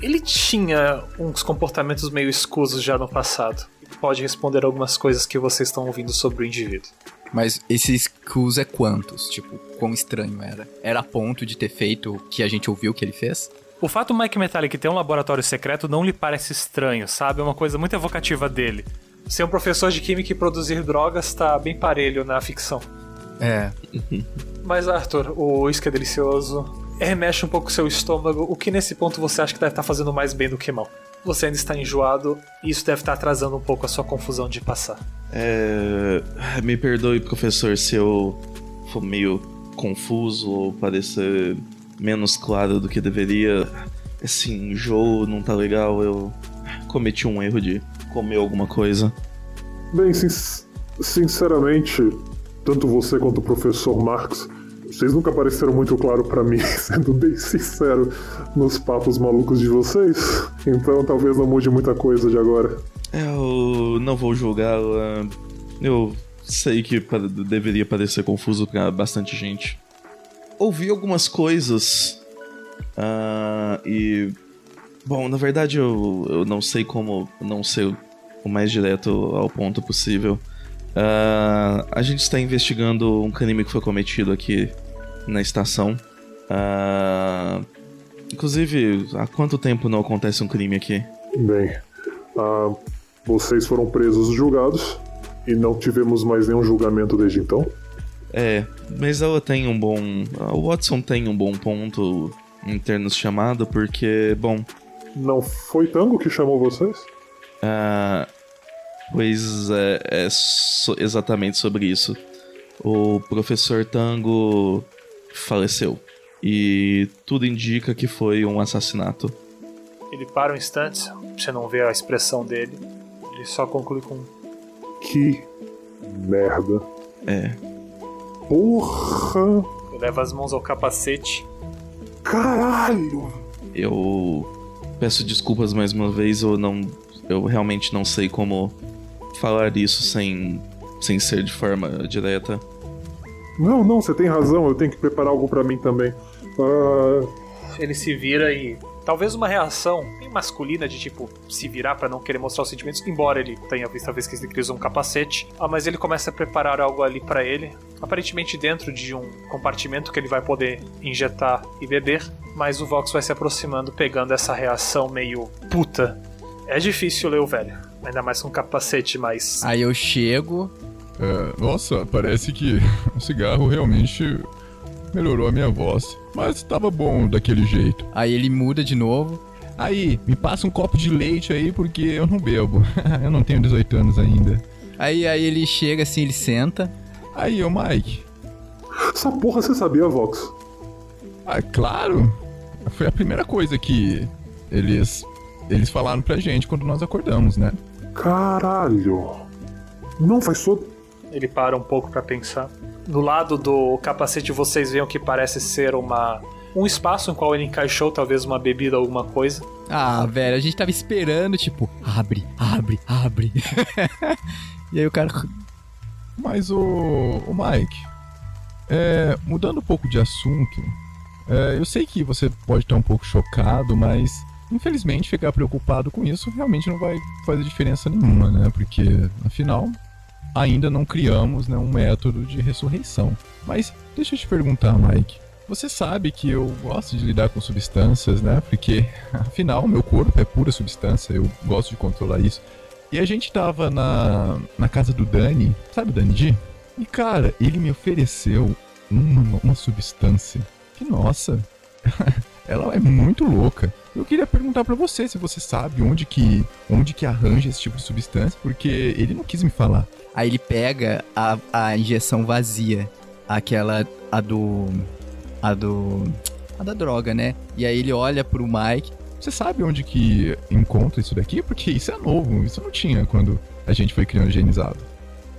S3: ele tinha uns comportamentos meio escusos já no passado. Pode responder algumas coisas que vocês estão ouvindo sobre o indivíduo.
S6: Mas esse Scus é quantos? Tipo, quão estranho era? Era a ponto de ter feito o que a gente ouviu que ele fez?
S3: O fato do Mike Metallic ter um laboratório secreto não lhe parece estranho, sabe? É uma coisa muito evocativa dele. Ser um professor de química e produzir drogas tá bem parelho na ficção.
S6: É.
S3: Mas, Arthur, o uísque é delicioso. Remexe um pouco o seu estômago, o que nesse ponto você acha que deve estar fazendo mais bem do que mal. Você ainda está enjoado e isso deve estar atrasando um pouco a sua confusão de passar.
S5: É, me perdoe, professor, se eu for meio confuso ou parecer menos claro do que deveria. Esse enjoo não tá legal, eu cometi um erro de comer alguma coisa.
S8: Bem, sin- sinceramente, tanto você quanto o professor Marx, vocês nunca pareceram muito claro pra mim, sendo bem sincero nos papos malucos de vocês. Então talvez não mude muita coisa de agora.
S5: Eu não vou julgá-la. Eu sei que deveria parecer confuso pra bastante gente. Ouvi algumas coisas. ah, e. Bom, na verdade eu, eu não sei como não ser o mais direto ao ponto possível. Ah, a gente está investigando um crime que foi cometido aqui na estação. Ah, inclusive, há quanto tempo não acontece um crime aqui?
S8: Bem, ah, vocês foram presos e julgados, e não tivemos mais nenhum julgamento desde então.
S5: É, mas ela tem um bom. O Watson tem um bom ponto em termos de chamado, porque, bom.
S8: Não foi Tango que chamou vocês?
S5: Ah, pois é, é so- exatamente sobre isso. O professor Tango faleceu. E tudo indica que foi um assassinato.
S3: Ele para um instante, você não vê a expressão dele. Ele só conclui com.
S8: Que merda.
S5: É.
S8: Porra!
S3: Ele leva as mãos ao capacete.
S8: Caralho!
S5: Eu peço desculpas mais uma vez, eu não. Eu realmente não sei como falar isso sem, sem ser de forma direta.
S8: Não, não, você tem razão, eu tenho que preparar algo pra mim também. Ah,
S3: Ele se vira e. Talvez uma reação bem masculina de tipo se virar pra não querer mostrar os sentimentos, embora ele tenha visto a vez que ele usa um capacete. Ah, mas ele começa a preparar algo ali pra ele, aparentemente dentro de um compartimento que ele vai poder injetar e beber. Mas o Vox vai se aproximando, pegando essa reação meio puta. É difícil ler o velho, ainda mais com capacete, mas
S6: Aí eu chego.
S10: É, nossa, parece que o cigarro realmente melhorou a minha voz. Mas tava bom daquele jeito.
S6: Aí ele muda de novo.
S10: Aí, me passa um copo de leite aí porque eu não bebo. eu não tenho 18 anos ainda.
S6: Aí, aí ele chega assim, ele senta.
S10: Aí, ô Mike.
S8: essa porra você sabia, Vox?
S10: Ah, claro. Foi a primeira coisa que eles eles falaram pra gente quando nós acordamos, né?
S8: Caralho! Não faz todo.
S3: Ele para um pouco pra pensar. Do lado do capacete vocês veem o que parece ser uma um espaço em qual ele encaixou talvez uma bebida ou alguma coisa.
S6: Ah, velho, a gente tava esperando, tipo, abre, abre, abre. e aí o cara.
S10: Mas o, o Mike, é, mudando um pouco de assunto, é, eu sei que você pode estar um pouco chocado, mas infelizmente ficar preocupado com isso realmente não vai fazer diferença nenhuma, né? Porque afinal ainda não criamos né, um método de ressurreição. Mas deixa eu te perguntar, Mike. Você sabe que eu gosto de lidar com substâncias, né? Porque afinal meu corpo é pura substância, eu gosto de controlar isso. E a gente tava na, na casa do Dani, sabe o Dani G? E cara, ele me ofereceu uma, uma substância que, nossa, ela é muito louca. Eu queria perguntar pra você se você sabe onde que, onde que arranja esse tipo de substância, porque ele não quis me falar.
S6: Aí ele pega a, a injeção vazia. Aquela. A do. A do. A da droga, né? E aí ele olha pro Mike.
S10: Você sabe onde que encontra isso daqui? Porque isso é novo, isso não tinha quando a gente foi criogenizado.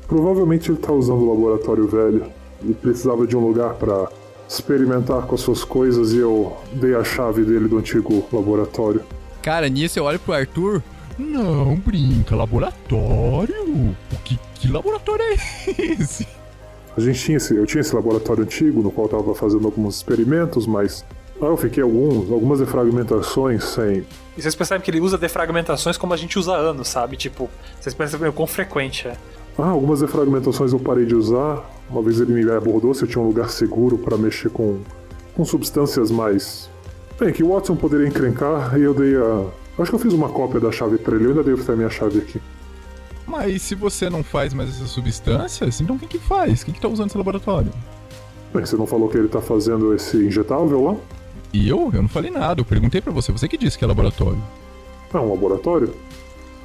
S8: Provavelmente ele tá usando o laboratório velho e precisava de um lugar pra experimentar com as suas coisas e eu dei a chave dele do antigo laboratório.
S6: Cara, nisso eu olho pro Arthur.
S10: Não, brinca, laboratório? O que, que laboratório é esse?
S8: A gente tinha esse, eu tinha esse laboratório antigo no qual eu tava fazendo alguns experimentos, mas ah, eu fiquei alguns, algumas defragmentações sem.
S3: E vocês percebem que ele usa defragmentações como a gente usa anos, sabe? Tipo, vocês percebem o quão frequente é.
S8: Ah, algumas defragmentações eu parei de usar. Uma vez ele me abordou se eu tinha um lugar seguro para mexer com, com substâncias mais. Bem, que o Watson poderia encrencar e eu dei a. Acho que eu fiz uma cópia da chave pra ele, eu ainda devo ter a minha chave aqui.
S10: Mas se você não faz mais essas substâncias, então quem que faz? Quem que tá usando esse laboratório?
S8: Bem, você não falou que ele tá fazendo esse injetável lá?
S10: E eu? Eu não falei nada, eu perguntei pra você, você que disse que é laboratório.
S8: É um laboratório?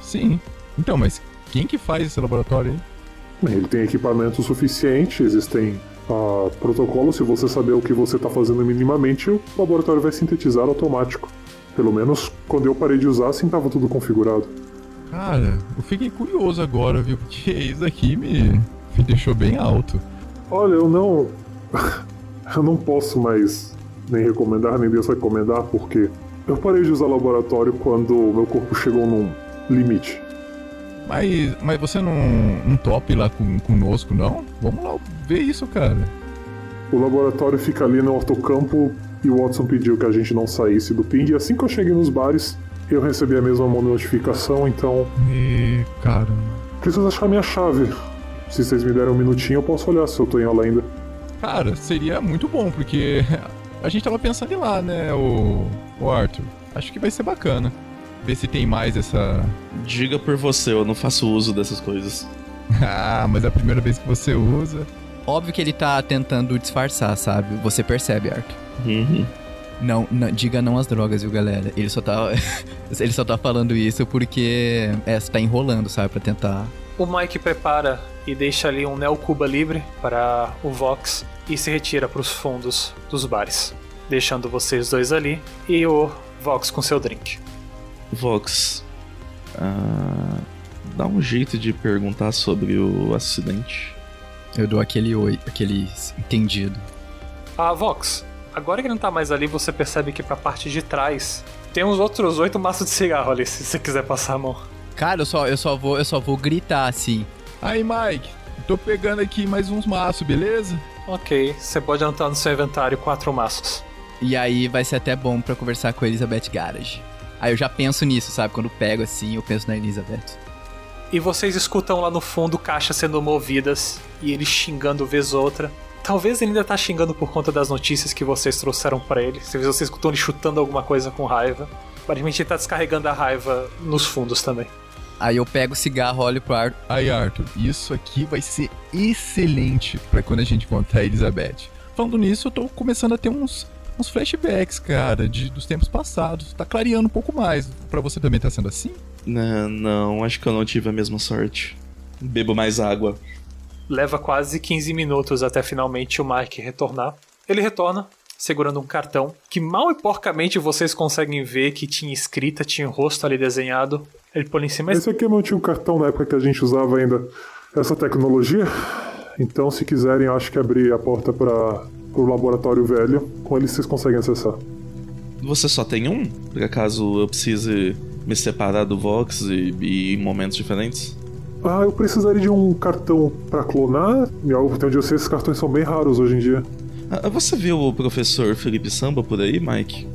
S10: Sim. Então, mas quem que faz esse laboratório aí?
S8: Ele tem equipamento suficiente, existem ah, protocolos, se você saber o que você tá fazendo minimamente, o laboratório vai sintetizar automático. Pelo menos quando eu parei de usar, assim tava tudo configurado.
S10: Cara, eu fiquei curioso agora, viu? Porque isso aqui me, me deixou bem alto.
S8: Olha, eu não. eu não posso mais nem recomendar, nem desrecomendar, porque eu parei de usar laboratório quando meu corpo chegou num limite.
S10: Mas, mas você não, não topa ir lá com, conosco, não? Vamos lá ver isso, cara.
S8: O laboratório fica ali no ortocampo e o Watson pediu que a gente não saísse do ping. E assim que eu cheguei nos bares, eu recebi a mesma notificação, então.
S10: E. cara.
S8: Preciso achar minha chave. Se vocês me derem um minutinho, eu posso olhar se eu tô em ela ainda.
S10: Cara, seria muito bom, porque a gente tava pensando em ir lá, né, o, o Arthur. Acho que vai ser bacana. Ver se tem mais essa.
S5: Diga por você, eu não faço uso dessas coisas.
S10: ah, mas é a primeira vez que você usa.
S6: Óbvio que ele tá tentando disfarçar, sabe? Você percebe, Arthur.
S5: Uhum.
S6: Não, não- diga não às drogas, viu, galera? Ele só tá. ele só tá falando isso porque. É, você tá enrolando, sabe? Pra tentar.
S3: O Mike prepara e deixa ali um Neo Cuba livre para o Vox e se retira para os fundos dos bares, deixando vocês dois ali e o Vox com seu drink.
S5: Vox, ah, dá um jeito de perguntar sobre o acidente.
S6: Eu dou aquele oi, aquele entendido.
S3: Ah, Vox, agora que ele não tá mais ali, você percebe que pra parte de trás tem uns outros oito maços de cigarro ali, se você quiser passar a mão.
S6: Cara, eu só, eu só vou, eu só vou gritar assim.
S10: Aí, Mike, tô pegando aqui mais uns maços, beleza?
S3: Ok, você pode anotar no seu inventário quatro maços.
S6: E aí vai ser até bom pra conversar com a Elizabeth Garage. Aí eu já penso nisso, sabe? Quando pego assim, eu penso na Elizabeth.
S3: E vocês escutam lá no fundo caixas sendo movidas e ele xingando vez outra. Talvez ele ainda tá xingando por conta das notícias que vocês trouxeram pra ele. Se vocês escutam ele chutando alguma coisa com raiva. Aparentemente ele tá descarregando a raiva nos fundos também.
S6: Aí eu pego o cigarro, olho pro Arthur.
S10: Aí, Arthur, isso aqui vai ser excelente pra quando a gente encontrar a Elizabeth. Falando nisso, eu tô começando a ter uns, uns flashbacks, cara, de, dos tempos passados. Tá clareando um pouco mais. Pra você também tá sendo assim?
S5: Não, não, acho que eu não tive a mesma sorte. Bebo mais água.
S3: Leva quase 15 minutos até finalmente o Mike retornar. Ele retorna segurando um cartão que mal e porcamente vocês conseguem ver que tinha escrita, tinha o rosto ali desenhado. Ele põe em cima.
S8: Esse aqui é meu antigo cartão na época que a gente usava ainda essa tecnologia. Então, se quiserem, acho que abrir a porta para o laboratório velho. Com ele vocês conseguem acessar.
S5: Você só tem um? Por acaso eu precise me separar do Vox e, e ir em momentos diferentes?
S8: Ah, eu precisaria de um cartão para clonar. E ao até onde eu sei, esses cartões são bem raros hoje em dia.
S5: Ah, você viu o professor Felipe Samba por aí, Mike?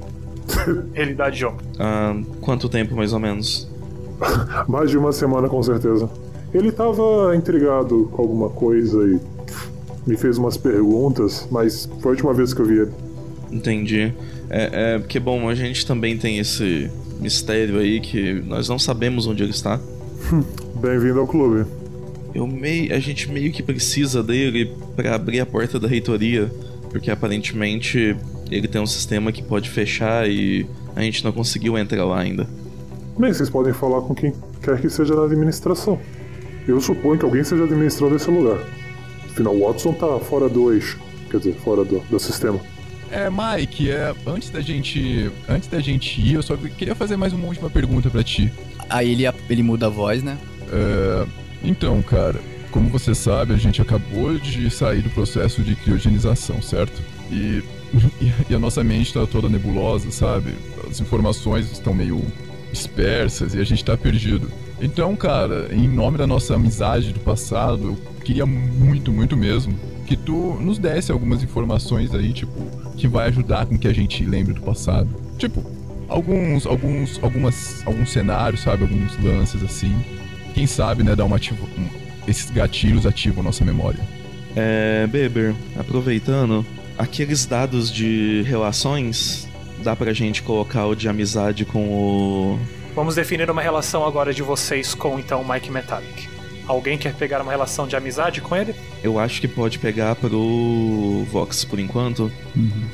S3: Ele dá de ombro.
S5: Ah, quanto tempo mais ou menos?
S8: Mais de uma semana, com certeza. Ele tava intrigado com alguma coisa e me fez umas perguntas, mas foi a última vez que eu vi ele.
S5: Entendi. É, é porque, bom, a gente também tem esse mistério aí que nós não sabemos onde ele está.
S8: Bem-vindo ao clube.
S5: Eu meio, a gente meio que precisa dele para abrir a porta da reitoria, porque aparentemente ele tem um sistema que pode fechar e a gente não conseguiu entrar lá ainda.
S8: Bem, vocês podem falar com quem quer que seja na administração. Eu suponho que alguém seja administrando esse lugar. Afinal, o Watson tá fora do eixo, quer dizer, fora do, do sistema.
S10: É, Mike, é, antes da gente. Antes da gente ir, eu só queria fazer mais uma última pergunta pra ti.
S6: Aí ele, ele muda a voz, né?
S10: É, então, cara, como você sabe, a gente acabou de sair do processo de criogenização, certo? E, e a nossa mente tá toda nebulosa, sabe? As informações estão meio dispersas e a gente tá perdido. Então, cara, em nome da nossa amizade do passado, eu queria muito, muito mesmo que tu nos desse algumas informações aí, tipo, que vai ajudar com que a gente lembre do passado. Tipo, alguns, alguns, algumas, alguns cenários, sabe, alguns lances assim. Quem sabe, né, dar uma ativa, um, esses gatilhos ativam nossa memória.
S5: É, Beber, aproveitando, aqueles dados de relações, dá pra gente colocar o de amizade com o.
S3: Vamos definir uma relação agora de vocês com então o Mike Metallic. Alguém quer pegar uma relação de amizade com ele?
S5: Eu acho que pode pegar pro Vox por enquanto.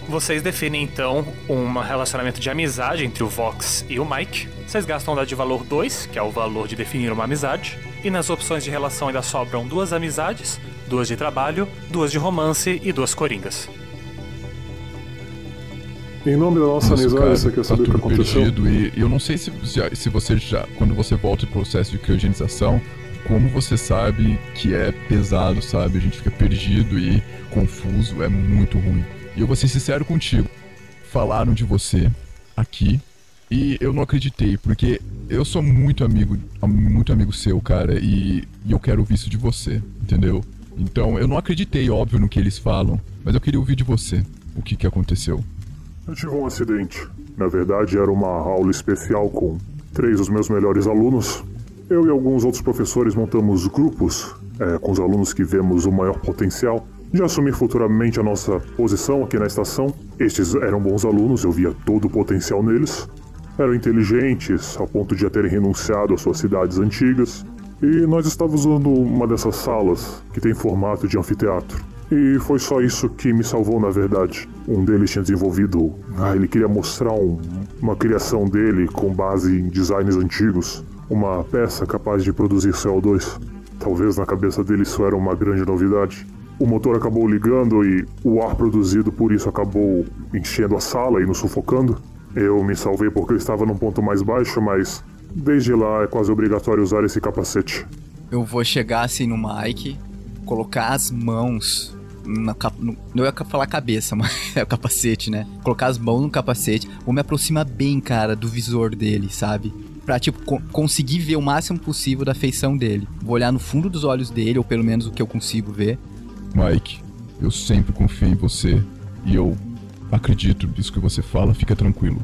S3: Vocês definem então um relacionamento de amizade entre o Vox e o Mike. Vocês gastam um dado de valor 2, que é o valor de definir uma amizade. E nas opções de relação ainda sobram duas amizades, duas de trabalho, duas de romance e duas coringas.
S8: Em nome da nossa, amizade,
S10: cara,
S8: você quer
S10: tá
S8: saber o que aconteceu?
S10: perdido e eu não sei se, se, se você já, quando você volta pro processo de criogenização, como você sabe que é pesado, sabe? A gente fica perdido e confuso, é muito ruim. E eu vou ser sincero contigo. Falaram de você aqui e eu não acreditei, porque eu sou muito amigo, muito amigo seu, cara, e, e eu quero ouvir isso de você, entendeu? Então eu não acreditei, óbvio, no que eles falam, mas eu queria ouvir de você o que, que aconteceu.
S8: Eu tive um acidente. Na verdade, era uma aula especial com três dos meus melhores alunos. Eu e alguns outros professores montamos grupos é, com os alunos que vemos o maior potencial de assumir futuramente a nossa posição aqui na estação. Estes eram bons alunos, eu via todo o potencial neles. Eram inteligentes, ao ponto de já terem renunciado às suas cidades antigas. E nós estávamos usando uma dessas salas que tem formato de anfiteatro. E foi só isso que me salvou, na verdade. Um deles tinha desenvolvido. Ah, ele queria mostrar um, uma criação dele com base em designs antigos. Uma peça capaz de produzir CO2. Talvez na cabeça dele isso era uma grande novidade. O motor acabou ligando e o ar produzido por isso acabou enchendo a sala e nos sufocando. Eu me salvei porque eu estava num ponto mais baixo, mas desde lá é quase obrigatório usar esse capacete.
S6: Eu vou chegar assim no Mike, colocar as mãos na cap... não ia falar cabeça, mas é o capacete, né? Colocar as mãos no capacete, vou me aproximar bem, cara, do visor dele, sabe? Pra, tipo, co conseguir ver o máximo possível da feição dele. Vou olhar no fundo dos olhos dele, ou pelo menos o que eu consigo ver.
S10: Mike, eu sempre confiei em você e eu acredito nisso que você fala, fica tranquilo.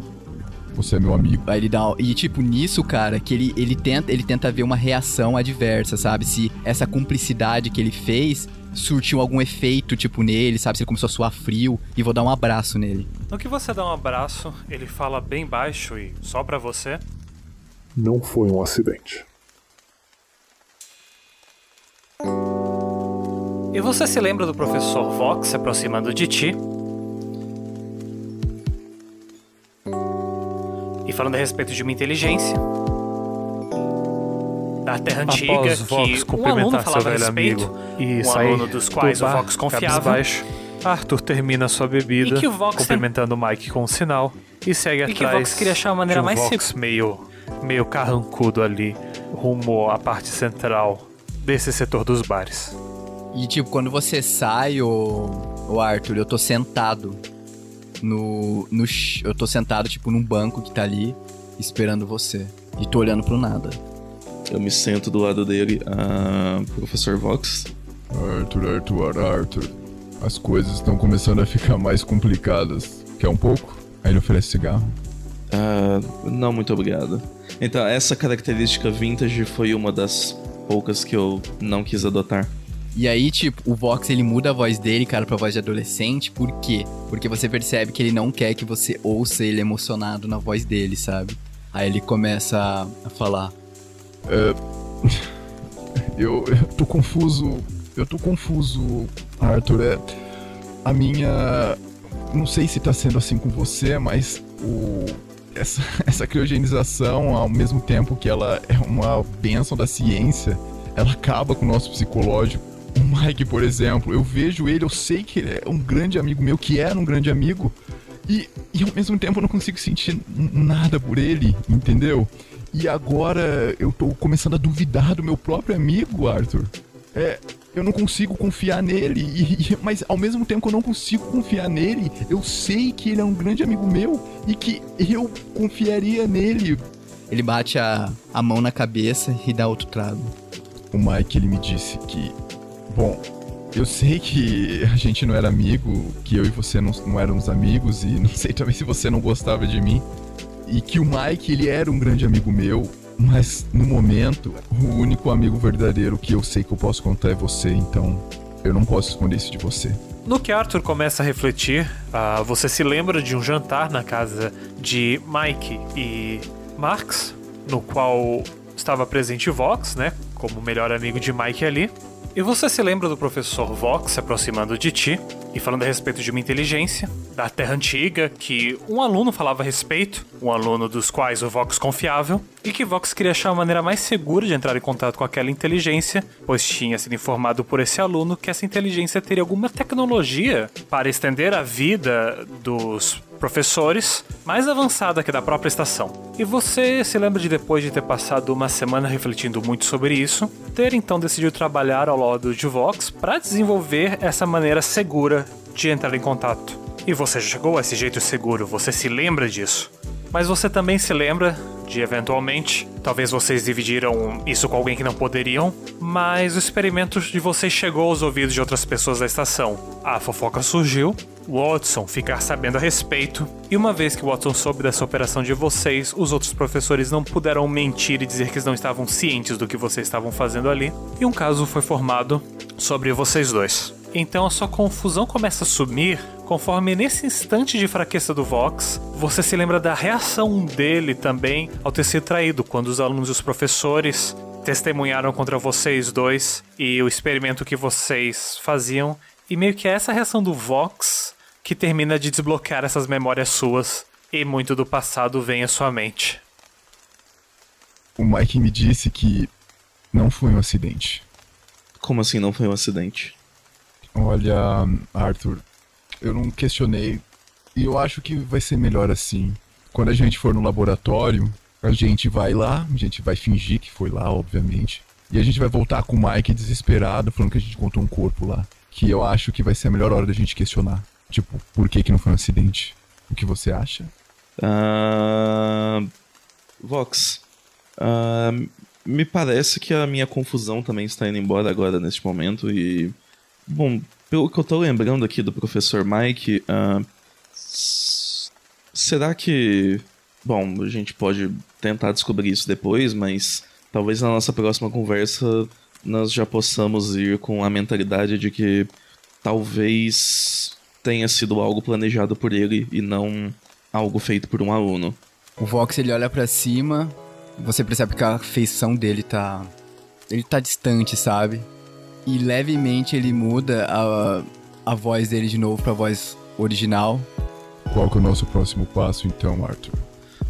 S10: Você é meu amigo.
S6: Aí ele dá. E tipo, nisso, cara, que ele, ele, tenta, ele tenta ver uma reação adversa, sabe? Se essa cumplicidade que ele fez surtiu algum efeito, tipo, nele, sabe? Se ele começou a suar frio. E vou dar um abraço nele.
S3: No que você dá um abraço, ele fala bem baixo e só pra você.
S8: Não foi um acidente.
S3: E você se lembra do professor Vox se aproximando de ti? E falando a respeito de uma inteligência. Da Terra Antiga,
S11: Após Vox
S3: que um aluno
S11: cumprimentar seu
S3: falava a
S11: velho
S3: respeito,
S11: amigo e
S3: um
S11: sair
S3: aluno dos quais
S11: do
S3: o
S11: bar,
S3: Vox confiava.
S11: Arthur termina sua bebida,
S3: E que o Vox
S11: cumprimentando o Mike com um sinal e segue
S3: E que
S11: atrás.
S3: o Vox queria achar a maneira
S11: um
S3: mais
S11: Vox meio, meio carrancudo ali, rumo à parte central desse setor dos bares.
S6: E tipo, quando você sai, ô, ô Arthur, eu tô sentado no, no. ch- Eu tô sentado, tipo, num banco que tá ali, esperando você. E tô olhando pro nada.
S5: Eu me sento do lado dele, ah, Professor Vox.
S10: Arthur, Arthur, Arthur. As coisas estão começando a ficar mais complicadas. Quer um pouco? Aí ele oferece cigarro.
S5: Ah, não, muito obrigado. Então, essa característica vintage foi uma das poucas que eu não quis adotar.
S6: E aí, tipo, o Vox ele muda a voz dele, cara, pra voz de adolescente. Por quê? Porque você percebe que ele não quer que você ouça ele emocionado na voz dele, sabe? Aí ele começa a- falar.
S10: É, eu, eu tô confuso. Eu tô confuso, Arthur. É, a minha. Não sei se tá sendo assim com você, mas o. Essa, essa criogenização, ao mesmo tempo que ela é uma bênção da ciência, ela acaba com o nosso psicológico. O Mike, por exemplo, eu vejo ele, eu sei que ele é um grande amigo meu, que era um grande amigo, e, e ao mesmo tempo eu não consigo sentir nada por ele, entendeu? E agora eu tô começando a duvidar do meu próprio amigo, Arthur. É, eu não consigo confiar nele, e- e- mas ao mesmo tempo que eu não consigo confiar nele, eu sei que ele é um grande amigo meu e que eu confiaria nele.
S6: Ele bate a, a mão na cabeça e dá outro trago.
S10: O Mike, ele me disse que. Bom, eu sei que a gente não era amigo, que eu e você não, não éramos amigos, e não sei também se você não gostava de mim. E que o Mike, ele era um grande amigo meu, mas no momento, o único amigo verdadeiro que eu sei que eu posso contar é você, então eu não posso esconder isso de você.
S11: No que Arthur começa a refletir, ah, você se lembra de um jantar na casa de Mike e Marx, no qual estava presente Vox, né, como melhor amigo de Mike ali. E você se lembra do professor Vox se aproximando de ti e falando a respeito de uma inteligência da Terra Antiga que um aluno falava a respeito, um aluno dos quais o Vox confiava, e que Vox queria achar a maneira mais segura de entrar em contato com aquela inteligência, pois tinha sido informado por esse aluno que essa inteligência teria alguma tecnologia para estender a vida dos professores mais avançada que da própria estação. E você se lembra de depois de ter passado uma semana refletindo muito sobre isso, ter então decidido trabalhar ao lado de Vox para desenvolver essa maneira segura de entrar em contato. E você já chegou a esse jeito seguro, você se lembra disso. Mas você também se lembra de eventualmente, talvez vocês dividiram isso com alguém que não poderiam, mas o experimento de vocês chegou aos ouvidos de outras pessoas da estação. A fofoca surgiu, Watson ficar sabendo a respeito, e uma vez que Watson soube dessa operação de vocês, os outros professores não puderam mentir e dizer que não estavam cientes do que vocês estavam fazendo ali, e um caso foi formado sobre vocês dois. Então a sua confusão começa a sumir conforme nesse instante de fraqueza do Vox, você se lembra da reação dele também ao ter sido traído quando os alunos e os professores testemunharam contra vocês dois e o experimento que vocês faziam
S3: E meio que é essa reação do Vox que termina de desbloquear essas memórias suas e muito do passado vem à sua mente.
S10: O Mike me disse que não foi um acidente.
S5: Como assim não foi um acidente?
S10: Olha, Arthur, eu não questionei e eu acho que vai ser melhor assim. Quando a gente for no laboratório, a gente vai lá, a gente vai fingir que foi lá, obviamente. E a gente vai voltar com o Mike desesperado, falando que a gente encontrou um corpo lá. Que eu acho que vai ser a melhor hora da gente questionar. Tipo, por que que não foi um acidente? O que você acha?
S5: Uh... Vox, uh... me parece que a minha confusão também está indo embora agora neste momento e... Bom, pelo que eu tô lembrando aqui do professor Mike, uh... será que... Bom, a gente pode tentar descobrir isso depois, mas talvez na nossa próxima conversa nós já possamos ir com a mentalidade de que talvez tenha sido algo planejado por ele e não algo feito por um aluno.
S6: O Vox ele olha para cima, você percebe que a feição dele tá ele tá distante, sabe? E levemente ele muda a, a voz dele de novo pra voz original.
S10: Qual que é o nosso próximo passo então, Arthur?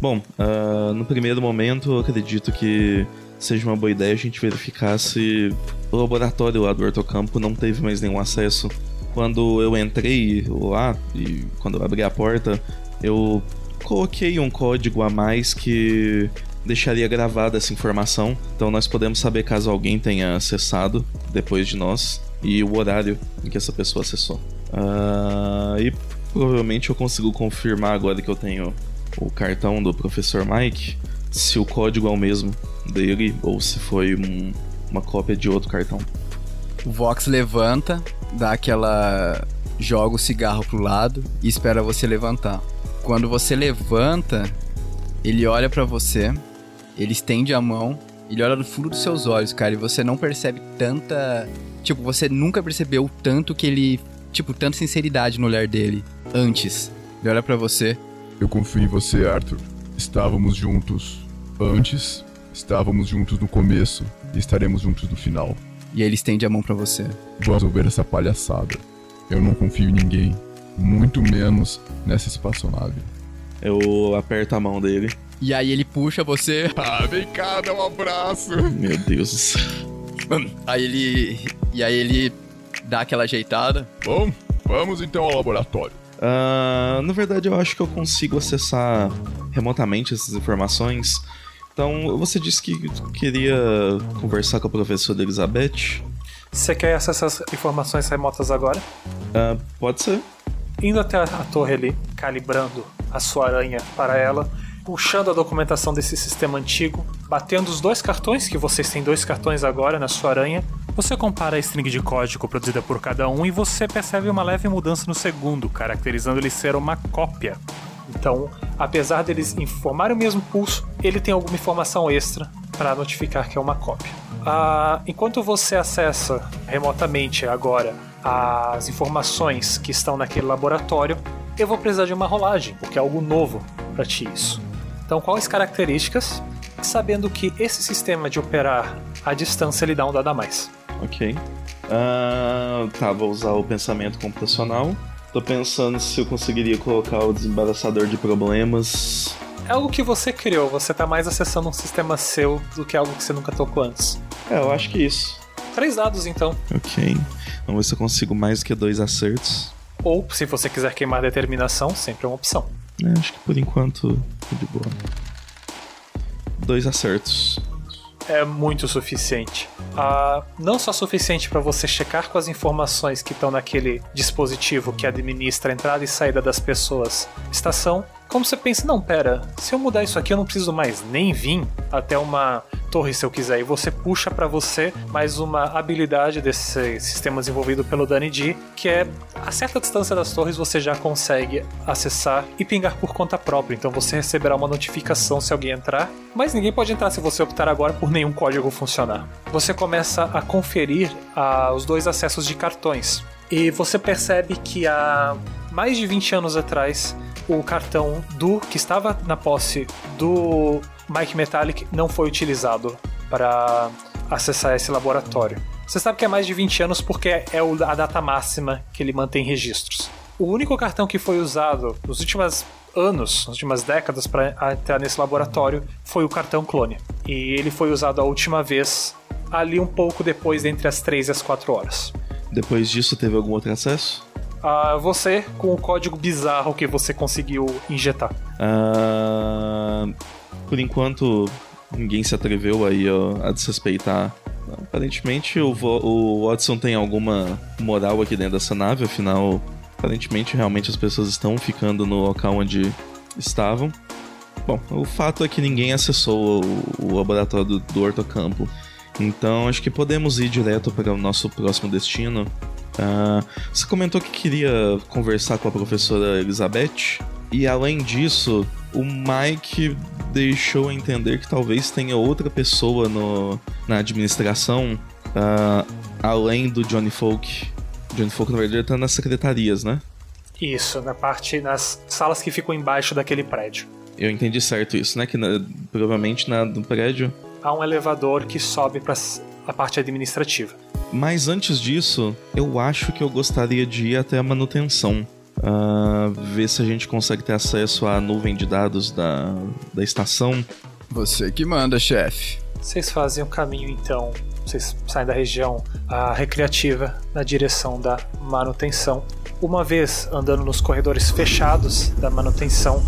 S5: Bom, uh, no primeiro momento eu acredito que seja uma boa ideia a gente verificar se o laboratório lá do Hortocampo não teve mais nenhum acesso. Quando eu entrei lá e quando eu abri a porta, eu coloquei um código a mais que deixaria gravada essa informação. Então nós podemos saber caso alguém tenha acessado depois de nós e o horário em que essa pessoa acessou. Uh, e provavelmente eu consigo confirmar agora que eu tenho o cartão do professor Mike se o código é o mesmo dele ou se foi um, uma cópia de outro cartão.
S6: O Vox levanta, dá aquela. joga o cigarro pro lado e espera você levantar. Quando você levanta, ele olha para você, ele estende a mão, ele olha no fundo dos seus olhos, cara, e você não percebe tanta. Tipo, você nunca percebeu tanto que ele. Tipo, tanta sinceridade no olhar dele antes. Ele olha para você.
S10: Eu confio em você, Arthur. Estávamos juntos antes, estávamos juntos no começo e estaremos juntos no final.
S6: E ele estende a mão para você.
S10: Vou resolver essa palhaçada. Eu não confio em ninguém, muito menos nessa espaçonave.
S5: Eu aperto a mão dele.
S6: E aí ele puxa você.
S10: Ah, vem cá, dá um abraço.
S5: Meu Deus.
S6: Aí ele. E aí ele dá aquela ajeitada.
S10: Bom, vamos então ao laboratório.
S5: Uh, na verdade, eu acho que eu consigo acessar remotamente essas informações. Então, você disse que queria conversar com a professora Elizabeth.
S3: Você quer acessar essas informações remotas agora?
S5: Uh, pode ser.
S3: Indo até a torre ali, calibrando a sua aranha para ela, puxando a documentação desse sistema antigo, batendo os dois cartões, que vocês têm dois cartões agora na sua aranha, você compara a string de código produzida por cada um e você percebe uma leve mudança no segundo, caracterizando ele ser uma cópia. Então, apesar deles informarem o mesmo pulso, ele tem alguma informação extra para notificar que é uma cópia. Ah, enquanto você acessa remotamente agora as informações que estão naquele laboratório, eu vou precisar de uma rolagem, porque é algo novo para ti isso. Então, quais características? Sabendo que esse sistema de operar à distância lhe dá um dado a mais.
S5: Ok. Uh, tá, vou usar o pensamento computacional. Tô pensando se eu conseguiria colocar o desembaraçador de problemas.
S3: É algo que você criou, você tá mais acessando um sistema seu do que algo que você nunca tocou antes.
S5: É, eu acho que isso.
S3: Três dados então.
S5: Ok. Vamos ver se eu consigo mais do que dois acertos.
S3: Ou, se você quiser queimar determinação, sempre é uma opção.
S5: É, acho que por enquanto de boa. Dois acertos
S3: é muito suficiente. Ah, não só suficiente para você checar com as informações que estão naquele dispositivo que administra a entrada e saída das pessoas, estação, como você pensa, não, pera, se eu mudar isso aqui eu não preciso mais nem vir até uma torre se eu quiser. E você puxa para você mais uma habilidade desse sistema desenvolvido pelo Danny D, que é a certa distância das torres você já consegue acessar e pingar por conta própria. Então você receberá uma notificação se alguém entrar, mas ninguém pode entrar se você optar agora por nenhum código funcionar. Você começa a conferir ah, os dois acessos de cartões. E você percebe que há mais de 20 anos atrás, o cartão do que estava na posse do Mike Metallic não foi utilizado para acessar esse laboratório. Você sabe que é mais de 20 anos porque é a data máxima que ele mantém registros. O único cartão que foi usado nos últimos anos, nas últimas décadas, para entrar nesse laboratório foi o cartão clone. E ele foi usado a última vez ali um pouco depois, entre as 3 e as 4 horas.
S5: Depois disso, teve algum outro acesso?
S3: Uh, você com o código bizarro que você conseguiu injetar.
S5: Uh, por enquanto, ninguém se atreveu aí a desrespeitar. Aparentemente, o, o Watson tem alguma moral aqui dentro dessa nave, afinal, aparentemente, realmente as pessoas estão ficando no local onde estavam. Bom, o fato é que ninguém acessou o, o laboratório do, do Hortocampo. Então acho que podemos ir direto para o nosso próximo destino. Uh, você comentou que queria conversar com a professora Elizabeth, e além disso, o Mike deixou entender que talvez tenha outra pessoa no, na administração, uh, além do Johnny Folk. Johnny Folk, na verdade, está nas secretarias, né?
S3: Isso, na parte, nas salas que ficam embaixo daquele prédio.
S5: Eu entendi certo isso, né? Que na, provavelmente na, no prédio
S3: há um elevador que sobe para a parte administrativa.
S5: Mas antes disso, eu acho que eu gostaria de ir até a manutenção. Uh, ver se a gente consegue ter acesso à nuvem de dados da, da estação.
S6: Você que manda, chefe.
S3: Vocês fazem o caminho então. Vocês saem da região a recreativa na direção da manutenção. Uma vez andando nos corredores fechados da manutenção,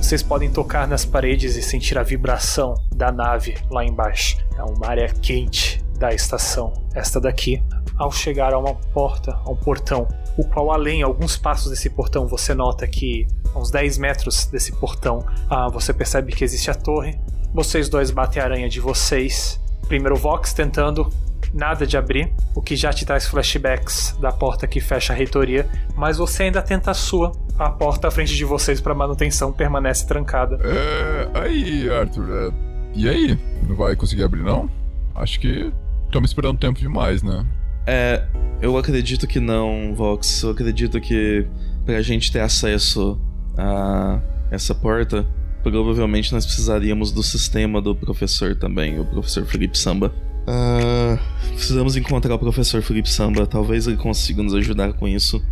S3: vocês podem tocar nas paredes e sentir a vibração da nave lá embaixo. É uma área quente da estação, esta daqui. Ao chegar a uma porta, a um portão, o qual além alguns passos desse portão você nota que a uns 10 metros desse portão ah, você percebe que existe a torre. Vocês dois batem a aranha de vocês. Primeiro Vox tentando nada de abrir, o que já te traz flashbacks da porta que fecha a reitoria, mas você ainda tenta a sua. A porta à frente de vocês para manutenção permanece trancada.
S10: É. Aí, Arthur. É... E aí? Não vai conseguir abrir, não? Acho que estamos esperando tempo demais, né?
S5: É. Eu acredito que não, Vox. Eu acredito que pra gente ter acesso a essa porta, provavelmente nós precisaríamos do sistema do professor também, o professor Felipe Samba. Uh, precisamos encontrar o professor Felipe Samba. Talvez ele consiga nos ajudar com isso.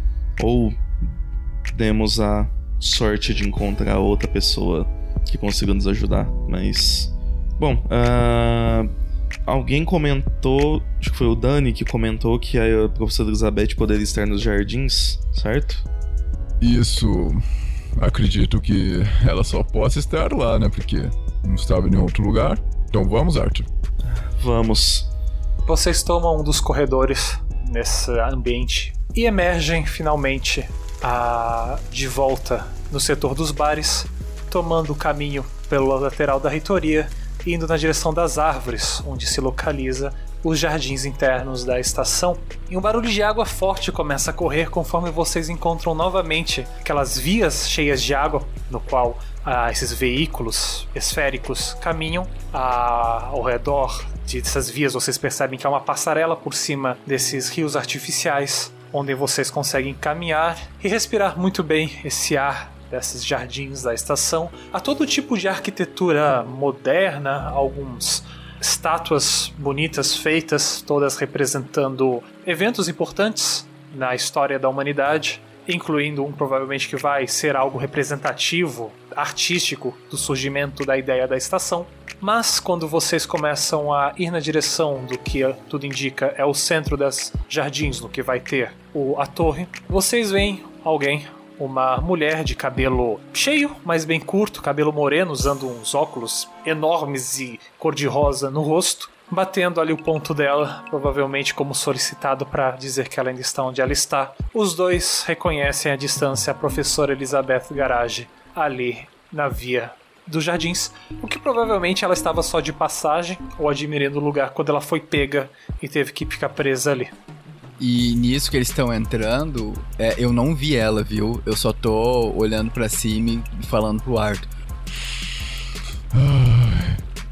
S5: Ou demos a sorte de encontrar outra pessoa que consiga nos ajudar. Mas. Bom, uh, alguém comentou. Acho que foi o Dani que comentou que a professora Elizabeth poderia estar nos jardins, certo?
S10: Isso. Acredito que ela só possa estar lá, né? Porque não estava em outro lugar. Então vamos, Arthur.
S5: Vamos.
S3: Vocês tomam um dos corredores nesse ambiente e emergem finalmente a... de volta no setor dos bares, tomando o caminho pela lateral da reitoria, indo na direção das árvores, onde se localiza os jardins internos da estação. E um barulho de água forte começa a correr conforme vocês encontram novamente aquelas vias cheias de água, no qual ah, esses veículos esféricos caminham ah, ao redor dessas vias. Vocês percebem que há uma passarela por cima desses rios artificiais, onde vocês conseguem caminhar e respirar muito bem esse ar desses jardins da estação. Há todo tipo de arquitetura moderna, alguns estátuas bonitas feitas, todas representando eventos importantes na história da humanidade incluindo um provavelmente que vai ser algo representativo, artístico do surgimento da ideia da estação. Mas quando vocês começam a ir na direção do que tudo indica é o centro das jardins, no que vai ter o, a torre, vocês veem alguém uma mulher de cabelo cheio, mas bem curto, cabelo moreno, usando uns óculos enormes e cor-de-rosa no rosto, batendo ali o ponto dela, provavelmente como solicitado para dizer que ela ainda está onde ela está. Os dois reconhecem a distância a professora Elizabeth Garage ali na via dos jardins, o que provavelmente ela estava só de passagem ou admirando o lugar quando ela foi pega e teve que ficar presa ali.
S6: E nisso que eles estão entrando, é, eu não vi ela, viu? Eu só tô olhando para cima e falando pro Arthur.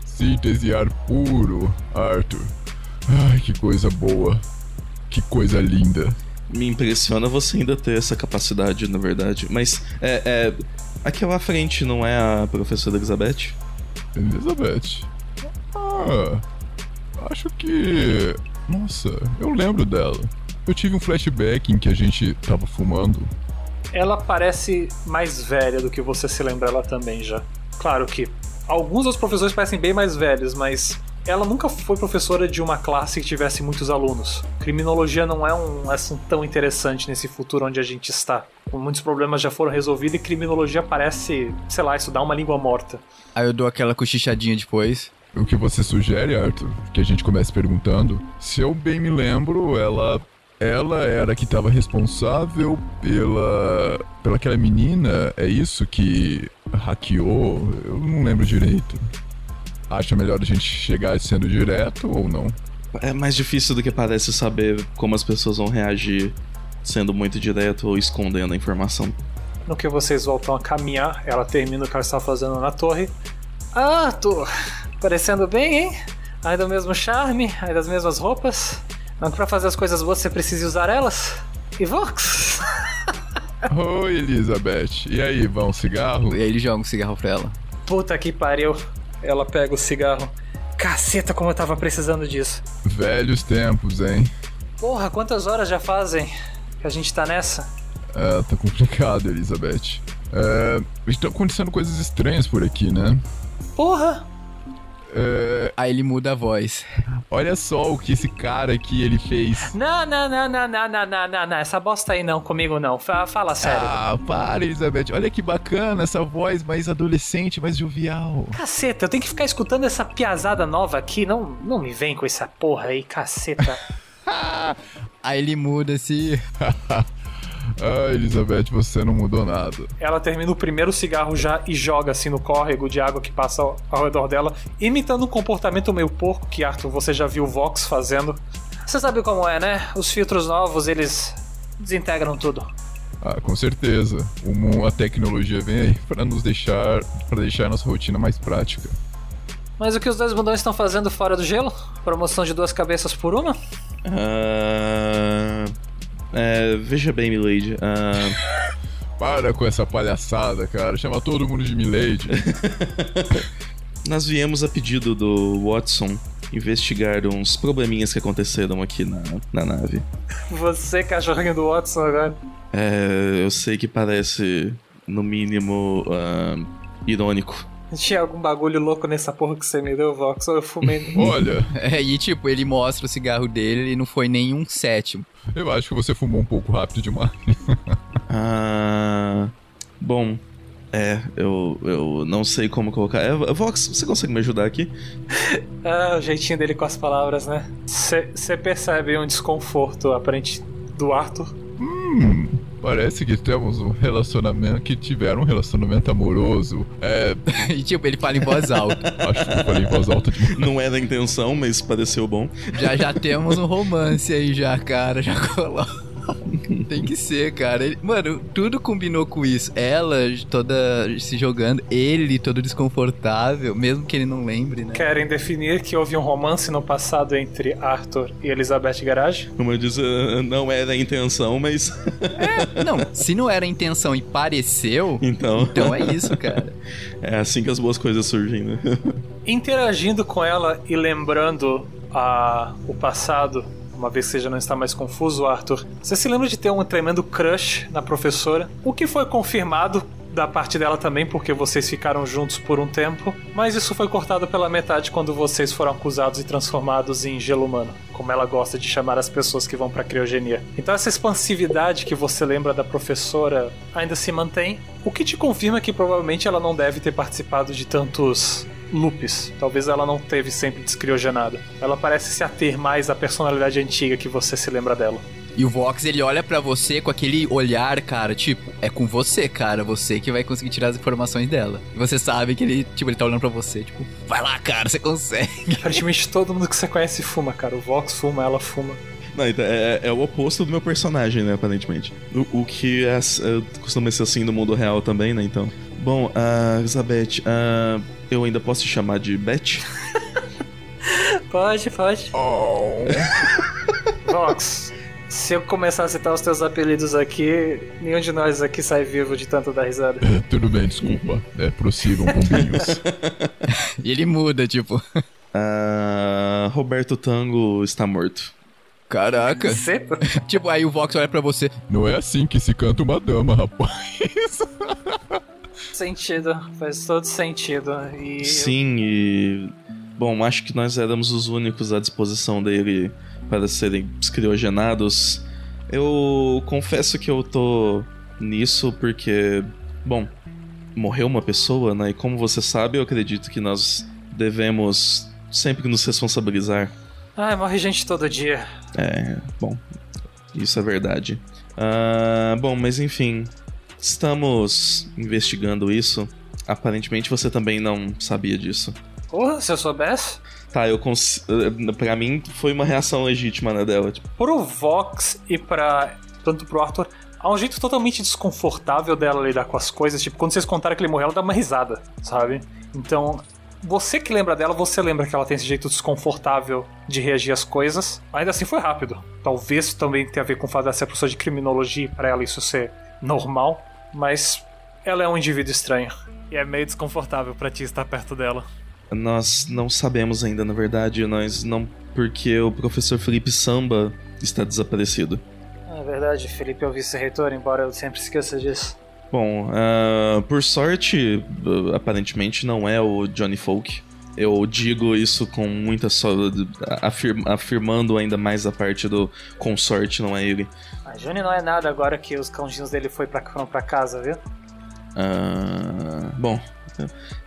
S10: Síntese ar puro, Arthur. Ai, que coisa boa. Que coisa linda.
S5: Me impressiona você ainda ter essa capacidade, na verdade. Mas, é, é. Aquela frente não é a professora Elizabeth?
S10: Elizabeth? Ah. acho que. Nossa, eu lembro dela. Eu tive um flashback em que a gente tava fumando.
S3: Ela parece mais velha do que você se lembra ela também já. Claro que alguns dos professores parecem bem mais velhos, mas ela nunca foi professora de uma classe que tivesse muitos alunos. Criminologia não é um assunto tão interessante nesse futuro onde a gente está. Muitos problemas já foram resolvidos e criminologia parece, sei lá, estudar uma língua morta.
S6: Aí eu dou aquela cochichadinha depois.
S10: O que você sugere, Arthur? Que a gente comece perguntando. Se eu bem me lembro, ela ela era que estava responsável pela pela aquela menina, é isso que hackeou? Eu não lembro direito. Acha melhor a gente chegar sendo direto ou não?
S5: É mais difícil do que parece saber como as pessoas vão reagir sendo muito direto ou escondendo a informação.
S3: No que vocês voltam a caminhar, ela termina o que ela está fazendo na torre. Ah, tô parecendo bem, hein? Ainda o mesmo charme, ainda as mesmas roupas. Mas pra fazer as coisas boas você precisa usar elas? E Vox?
S10: Oi, Elizabeth. E aí, vão um cigarro?
S6: E aí ele joga um cigarro pra ela.
S3: Puta que pariu. Ela pega o cigarro. Caceta, como eu tava precisando disso.
S10: Velhos tempos, hein?
S3: Porra, quantas horas já fazem que a gente tá nessa?
S10: É, tá complicado, Elizabeth. É, estão acontecendo coisas estranhas por aqui, né?
S3: Porra!
S10: É,
S6: Aí ele muda a voz.
S10: olha só o que esse cara aqui ele fez.
S3: Não, não, não, não, não, não, não, não, não. Essa bosta aí não, comigo não. Fa- Fala sério.
S10: Ah, para, Elizabeth. Olha que bacana essa voz mais adolescente, mais jovial.
S3: Caceta, eu tenho que ficar escutando essa piazada nova aqui. Não, não me vem com essa porra aí, caceta.
S6: Aí ele muda assim.
S10: ah, Elizabeth, você não mudou nada.
S3: Ela termina o primeiro cigarro já e joga assim no córrego de água que passa ao, ao redor dela, imitando um comportamento meio porco que Arthur você já viu o Vox fazendo. Você sabe como é, né? Os filtros novos eles desintegram tudo.
S10: Ah, com certeza. Uma, a tecnologia vem aí para nos deixar, para deixar nossa rotina mais prática.
S3: Mas o que os dois bundões estão fazendo fora do gelo? Promoção de duas cabeças por uma?
S5: Ah, é, veja bem, Milady. Ah,
S10: Para com essa palhaçada, cara. Chama todo mundo de Milady.
S5: nós viemos a pedido do Watson investigar uns probleminhas que aconteceram aqui na, na nave.
S3: Você, cachorrinho do Watson agora.
S5: É, eu sei que parece, no mínimo, ah, irônico.
S3: Tinha algum bagulho louco nessa porra que você me deu, Vox? Ou eu fumei.
S10: Olha,
S6: É, e tipo, ele mostra o cigarro dele e não foi nenhum sétimo.
S10: eu acho que você fumou um pouco rápido demais.
S5: Ah, bom, é, eu, eu não sei como colocar. É, Vox, você consegue me ajudar aqui?
S3: ah, o jeitinho dele com as palavras, né? Você percebe um desconforto aparente do Arthur.
S10: Hum, parece que temos um relacionamento, que tiveram um relacionamento amoroso. É,
S6: E tipo, ele fala em voz alta.
S10: acho que eu falei em voz alta demais.
S5: Não era a intenção, mas pareceu bom.
S6: Já já temos um romance aí já, cara. Já coloca. Tem que ser, cara. Ele- mano, tudo combinou com isso. Ela toda se jogando, ele todo desconfortável, mesmo que ele não lembre, né?
S3: Querem definir que houve um romance no passado entre Arthur e Elizabeth Garage?
S5: Como eu disse, ah, não era a intenção, mas.
S6: Não, se não era a intenção e pareceu,
S5: então.
S6: então é isso, cara.
S5: É assim que as boas coisas surgem, né?
S3: Interagindo com ela e lembrando a, o passado, uma vez que você já não está mais confuso, Arthur, você se lembra de ter um tremendo crush na professora? O que foi confirmado da parte dela também, porque vocês ficaram juntos por um tempo, mas isso foi cortado pela metade quando vocês foram acusados e transformados em gelo humano, como ela gosta de chamar as pessoas que vão pra criogenia. Então essa expansividade que você lembra da professora ainda se mantém, o que te confirma que provavelmente ela não deve ter participado de tantos loops. Talvez ela não teve sempre descriogenada. Ela parece se ater mais à personalidade antiga que você se lembra dela.
S6: E o Vox, ele olha pra você com aquele olhar, cara, tipo, é com você, cara, você que vai conseguir tirar as informações dela. E você sabe que ele, tipo, ele tá olhando pra você, tipo, vai lá, cara, você consegue.
S3: Praticamente todo mundo que você conhece fuma, cara. O Vox fuma, ela fuma.
S5: Não, então, é, é o oposto do meu personagem, né, aparentemente. O, o que é, é, costuma ser assim no mundo real também, né, então. Bom, a Elizabeth, ah, eu ainda posso te chamar de Beth?
S3: Pode, pode. Vox, se eu começar a citar os teus apelidos aqui, nenhum de nós aqui sai vivo de tanto dar risada.
S10: Tudo bem, desculpa. É, prossigam, pombinhos.
S6: E ele muda, tipo,
S5: Ah, Roberto Tango está morto.
S6: Caraca. Tipo, aí o Vox olha pra você.
S10: Não é assim que se canta uma dama, rapaz.
S3: Sentido, faz todo sentido. E
S5: Sim, e. Bom, acho que nós éramos os únicos à disposição dele para serem escriogenados. Eu confesso que eu tô nisso porque. Bom, morreu uma pessoa, né? E como você sabe, eu acredito que nós devemos sempre nos responsabilizar.
S3: Ai, morre gente todo dia.
S5: É, bom, isso é verdade. Ah, bom, mas enfim, estamos investigando isso. Aparentemente você também não sabia disso.
S3: Porra, se eu soubesse.
S5: Tá, eu cons... eh, Pra mim foi uma reação legítima, né, dela. Tipo,
S3: Pro Vox e pra. tanto pro Arthur, há um jeito totalmente desconfortável dela lidar com as coisas. Tipo, quando vocês contaram que ele morreu, ela dá uma risada, sabe? Então, você que lembra dela, você lembra que ela tem esse jeito desconfortável de reagir às coisas. Ainda assim foi rápido. Talvez também tenha a ver com o fato de ser professora de criminologia, pra ela isso ser normal. Mas ela é um indivíduo estranho. E é meio desconfortável pra ti estar perto dela.
S5: nós não sabemos ainda, na verdade, nós não. Porque o professor Felipe Samba está desaparecido.
S3: É verdade, Felipe é o vice-reitor, embora eu sempre esqueça disso.
S5: Bom, ah, por sorte, aparentemente não é o Johnny Folk. Eu digo isso com muita só afir- afirmando ainda mais a parte do consorte, não é ele.
S3: A Juni não é nada agora que os cãozinhos dele foi pra, foram pra casa, viu?
S5: Ah, bom,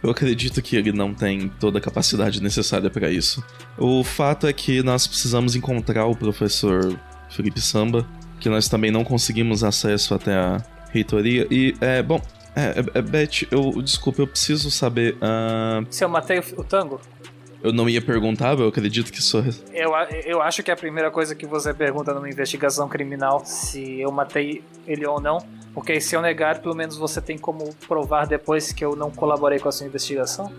S5: eu acredito que ele não tem toda a capacidade necessária para isso. O fato é que nós precisamos encontrar o professor Felipe Samba, que nós também não conseguimos acesso até a reitoria. E, é, bom, é, é, é, Beth, eu, desculpa, eu preciso saber. ah,
S3: Se eu matei o, o tango,
S5: eu não ia perguntar, eu acredito que só.
S3: eu, eu acho que é a primeira coisa que você pergunta numa investigação criminal se eu matei ele ou não. Porque se eu negar, pelo menos você tem como provar depois que eu não colaborei com a sua investigação.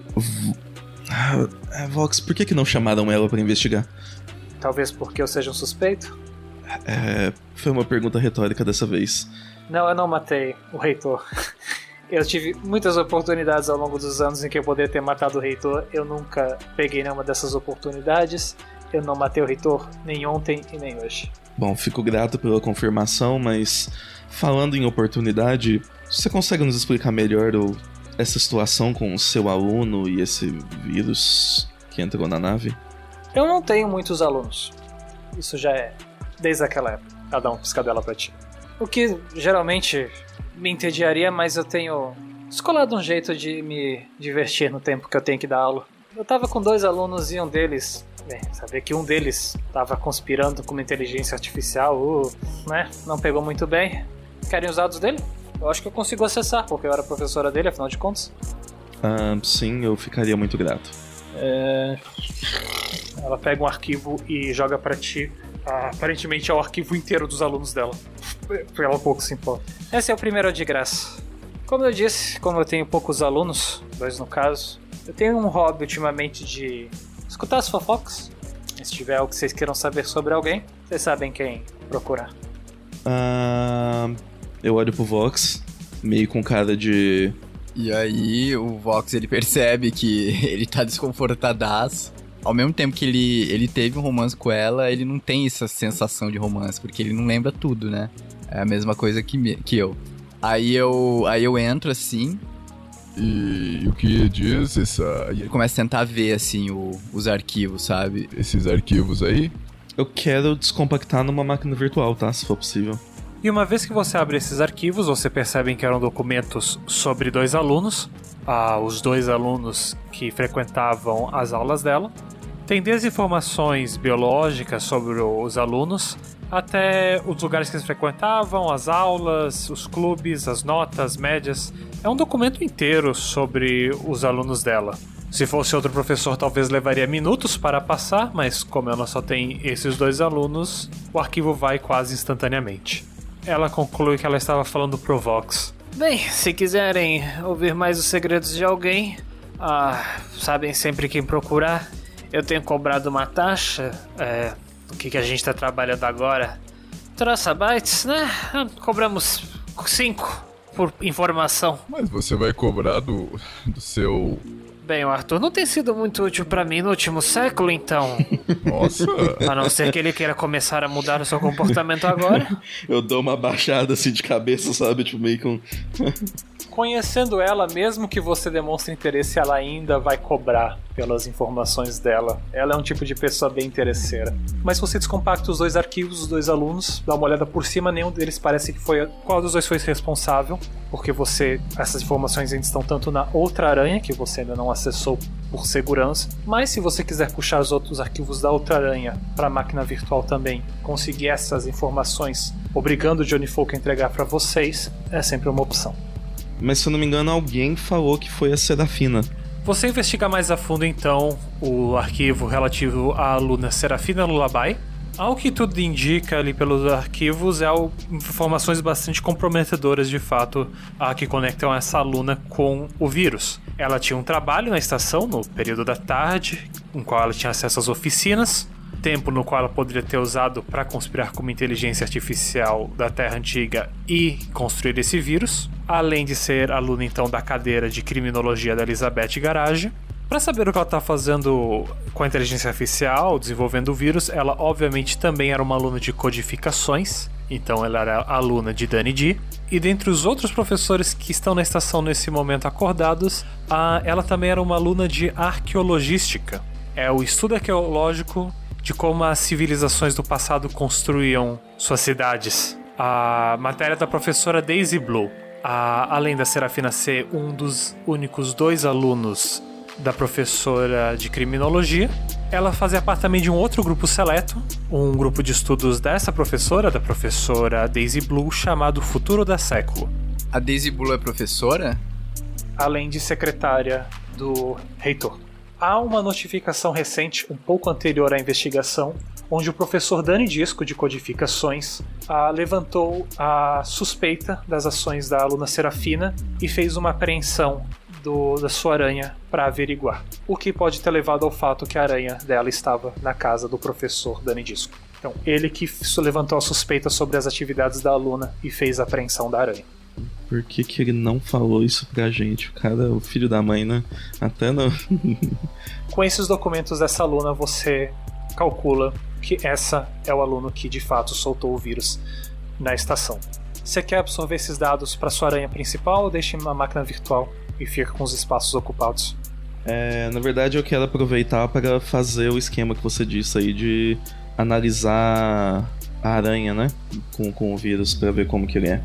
S5: Ah, Vox, por que, que não chamaram ela para investigar?
S3: Talvez porque eu seja um suspeito.
S5: É, foi uma pergunta retórica dessa vez.
S3: Não, eu não matei o reitor. Eu tive muitas oportunidades ao longo dos anos em que eu poderia ter matado o reitor. Eu nunca peguei nenhuma dessas oportunidades. Eu não matei o reitor nem ontem e nem hoje.
S5: Bom, fico grato pela confirmação, mas falando em oportunidade, você consegue nos explicar melhor o- essa situação com o seu aluno e esse vírus que entrou na nave?
S3: Eu não tenho muitos alunos. Isso já é desde aquela época. Cada um piscadela pra ti. O que geralmente me entediaria, mas eu tenho descolado um jeito de me divertir no tempo que eu tenho que dar aula. Eu tava com dois alunos e um deles. Bem, saber que um deles tava conspirando com uma inteligência artificial, uh, né? Não pegou muito bem. Querem os dados dele? Eu acho que eu consigo acessar, porque eu era professora dele, afinal de contas.
S5: Ah, sim, eu ficaria muito grato.
S3: É... Ela pega um arquivo e joga pra ti. Ah, aparentemente é o arquivo inteiro dos alunos dela. Ela pouco se importa. Esse é o primeiro de graça. Como eu disse, como eu tenho poucos alunos, dois no caso, eu tenho um hobby ultimamente de escutar as fofocas. Se tiver algo que vocês queiram saber sobre alguém, vocês sabem quem procurar.
S5: Ah, eu olho pro Vox, meio com cara de.
S6: E aí o Vox ele percebe que ele tá desconfortadaço. Ao mesmo tempo que ele, ele teve um romance com ela, ele não tem essa sensação de romance, porque ele não lembra tudo, né? É a mesma coisa que, me- que eu. Aí eu, aí eu entro assim,
S10: E o que diz essa,
S6: e ele começa a tentar ver assim o- os arquivos, sabe?
S10: esses arquivos aí?
S5: Eu quero descompactar numa máquina virtual, tá? Se for possível.
S11: E uma vez que você abre esses arquivos, você percebe que eram documentos sobre dois alunos, ah, os dois alunos que frequentavam as aulas dela. Tem desde informações biológicas sobre os alunos, até os lugares que eles frequentavam, as aulas, os clubes, as notas, médias. É um documento inteiro sobre os alunos dela. Se fosse outro professor, talvez levaria minutos para passar, mas como ela só tem esses dois alunos, o arquivo vai quase instantaneamente. Ela conclui que ela estava falando pro Vox.
S3: Bem, se quiserem ouvir mais os segredos de alguém, ah, sabem sempre quem procurar. Eu tenho cobrado uma taxa. É, o que, que a gente está trabalhando agora? Traça bytes, né? Cobramos 5 por informação.
S10: Mas você vai cobrar do, do seu
S11: Bem, o Arthur não tem sido muito útil para mim no último século, então.
S10: Nossa!
S11: A não ser que ele queira começar a mudar o seu comportamento agora.
S5: Eu dou uma baixada assim de cabeça, sabe? Tipo, meio com.
S3: Conhecendo ela, mesmo que você demonstre interesse, ela ainda vai cobrar pelas informações dela. Ela é um tipo de pessoa bem interesseira. Mas você descompacta os dois arquivos dos dois alunos, dá uma olhada por cima, nenhum deles parece que foi. Qual dos dois foi responsável? Porque você. Essas informações ainda estão tanto na outra aranha, que você ainda não acessou por segurança. Mas se você quiser puxar os outros arquivos da outra aranha para a máquina virtual também, conseguir essas informações, obrigando o Johnny Folk a entregar para vocês, é sempre uma opção.
S5: Mas se eu não me engano, alguém falou que foi a Serafina.
S11: Você investiga mais a fundo então o arquivo relativo à aluna Serafina Lullaby. Ao que tudo indica ali pelos arquivos é informações bastante comprometedoras de fato a que conectam essa aluna com o vírus. Ela tinha um trabalho na estação no período da tarde, com qual ela tinha acesso às oficinas, tempo no qual ela poderia ter usado para conspirar com uma inteligência artificial da Terra Antiga e construir esse vírus, além de ser aluna então da cadeira de criminologia da Elizabeth Garage. Para saber o que ela está fazendo com a inteligência artificial, desenvolvendo o vírus, ela obviamente também era uma aluna de codificações, então ela era aluna de Dani D. E dentre os outros professores que estão na estação nesse momento acordados, ela também era uma aluna de arqueologística. É o estudo arqueológico de como as civilizações do passado construíam suas cidades. A matéria da professora Daisy Blue, a, além da Serafina ser um dos únicos dois alunos da professora de criminologia, ela fazia parte também de um outro grupo seleto, um grupo de estudos dessa professora, da professora Daisy Blue, chamado Futuro da Século.
S6: A Daisy Blue é professora?
S3: Além de secretária do reitor. Há uma notificação recente, um pouco anterior à investigação, onde o professor Dani Disco de Codificações ah, levantou a suspeita das ações da aluna Serafina e fez uma apreensão do, da sua aranha para averiguar. O que pode ter levado ao fato que a aranha dela estava na casa do professor Dani Disco. Então, ele que levantou a suspeita sobre as atividades da aluna e fez a apreensão da aranha.
S5: Por que, que ele não falou isso pra gente? O cara, o filho da mãe, né? Até não.
S3: Com esses documentos dessa aluna, você calcula que essa é o aluno que de fato soltou o vírus na estação. Você quer absorver esses dados para sua aranha principal ou deixa uma máquina virtual e fica com os espaços ocupados?
S5: É, na verdade, eu quero aproveitar para fazer o esquema que você disse aí de analisar a aranha, né? Com, com o vírus para ver como que ele é.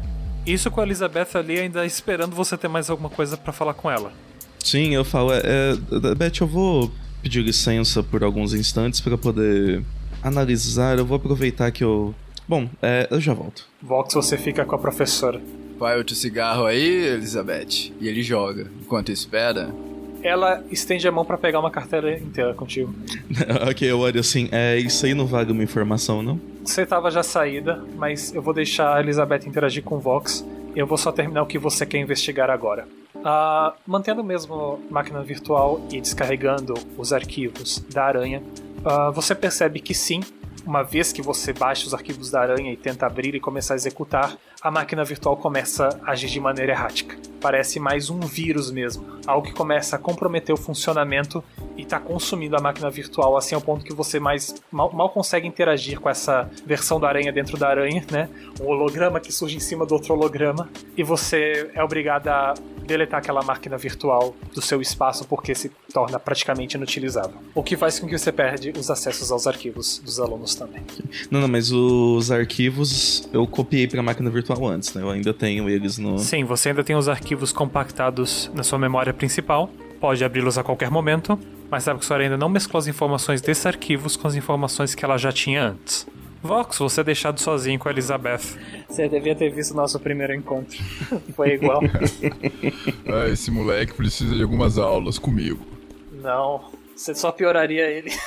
S11: Isso com a Elizabeth ali ainda esperando você ter mais alguma coisa para falar com ela.
S5: Sim, eu falo, é, é, Beth, eu vou pedir licença por alguns instantes para poder analisar. Eu vou aproveitar que eu. Bom, é, eu já volto.
S3: Vox, você fica com a professora.
S6: Vai outro cigarro aí, Elizabeth. E ele joga. Enquanto espera,
S3: ela estende a mão para pegar uma carteira inteira contigo.
S5: ok, eu olho assim, é, isso aí não vale uma informação, não?
S3: Você tava já saída, mas eu vou deixar a Elizabeth interagir com o Vox e eu vou só terminar o que você quer investigar agora. Uh, mantendo mesmo máquina virtual e descarregando os arquivos da aranha, uh, você percebe que sim, uma vez que você baixa os arquivos da aranha e tenta abrir e começar a executar, a máquina virtual começa a agir de maneira errática. Parece mais um vírus mesmo, algo que começa a comprometer o funcionamento e está consumindo a máquina virtual assim ao ponto que você mais mal, mal, consegue interagir com essa versão da aranha dentro da aranha, né? Um holograma que surge em cima do outro holograma e você é obrigado a deletar aquela máquina virtual do seu espaço porque se torna praticamente inutilizável. O que faz com que você perde os acessos aos arquivos dos alunos também.
S5: Não, não, mas os arquivos eu copiei para a máquina virtual antes, né? Eu ainda tenho eles no
S11: Sim, você ainda tem os arquivos compactados na sua memória principal. Pode abri-los a qualquer momento, mas sabe que sua ainda não mesclou as informações desses arquivos com as informações que ela já tinha antes. Vox, você é deixado sozinho com a Elizabeth.
S3: Você devia ter visto o nosso primeiro encontro. Foi igual.
S10: ah, esse moleque precisa de algumas aulas comigo.
S3: Não, você só pioraria ele.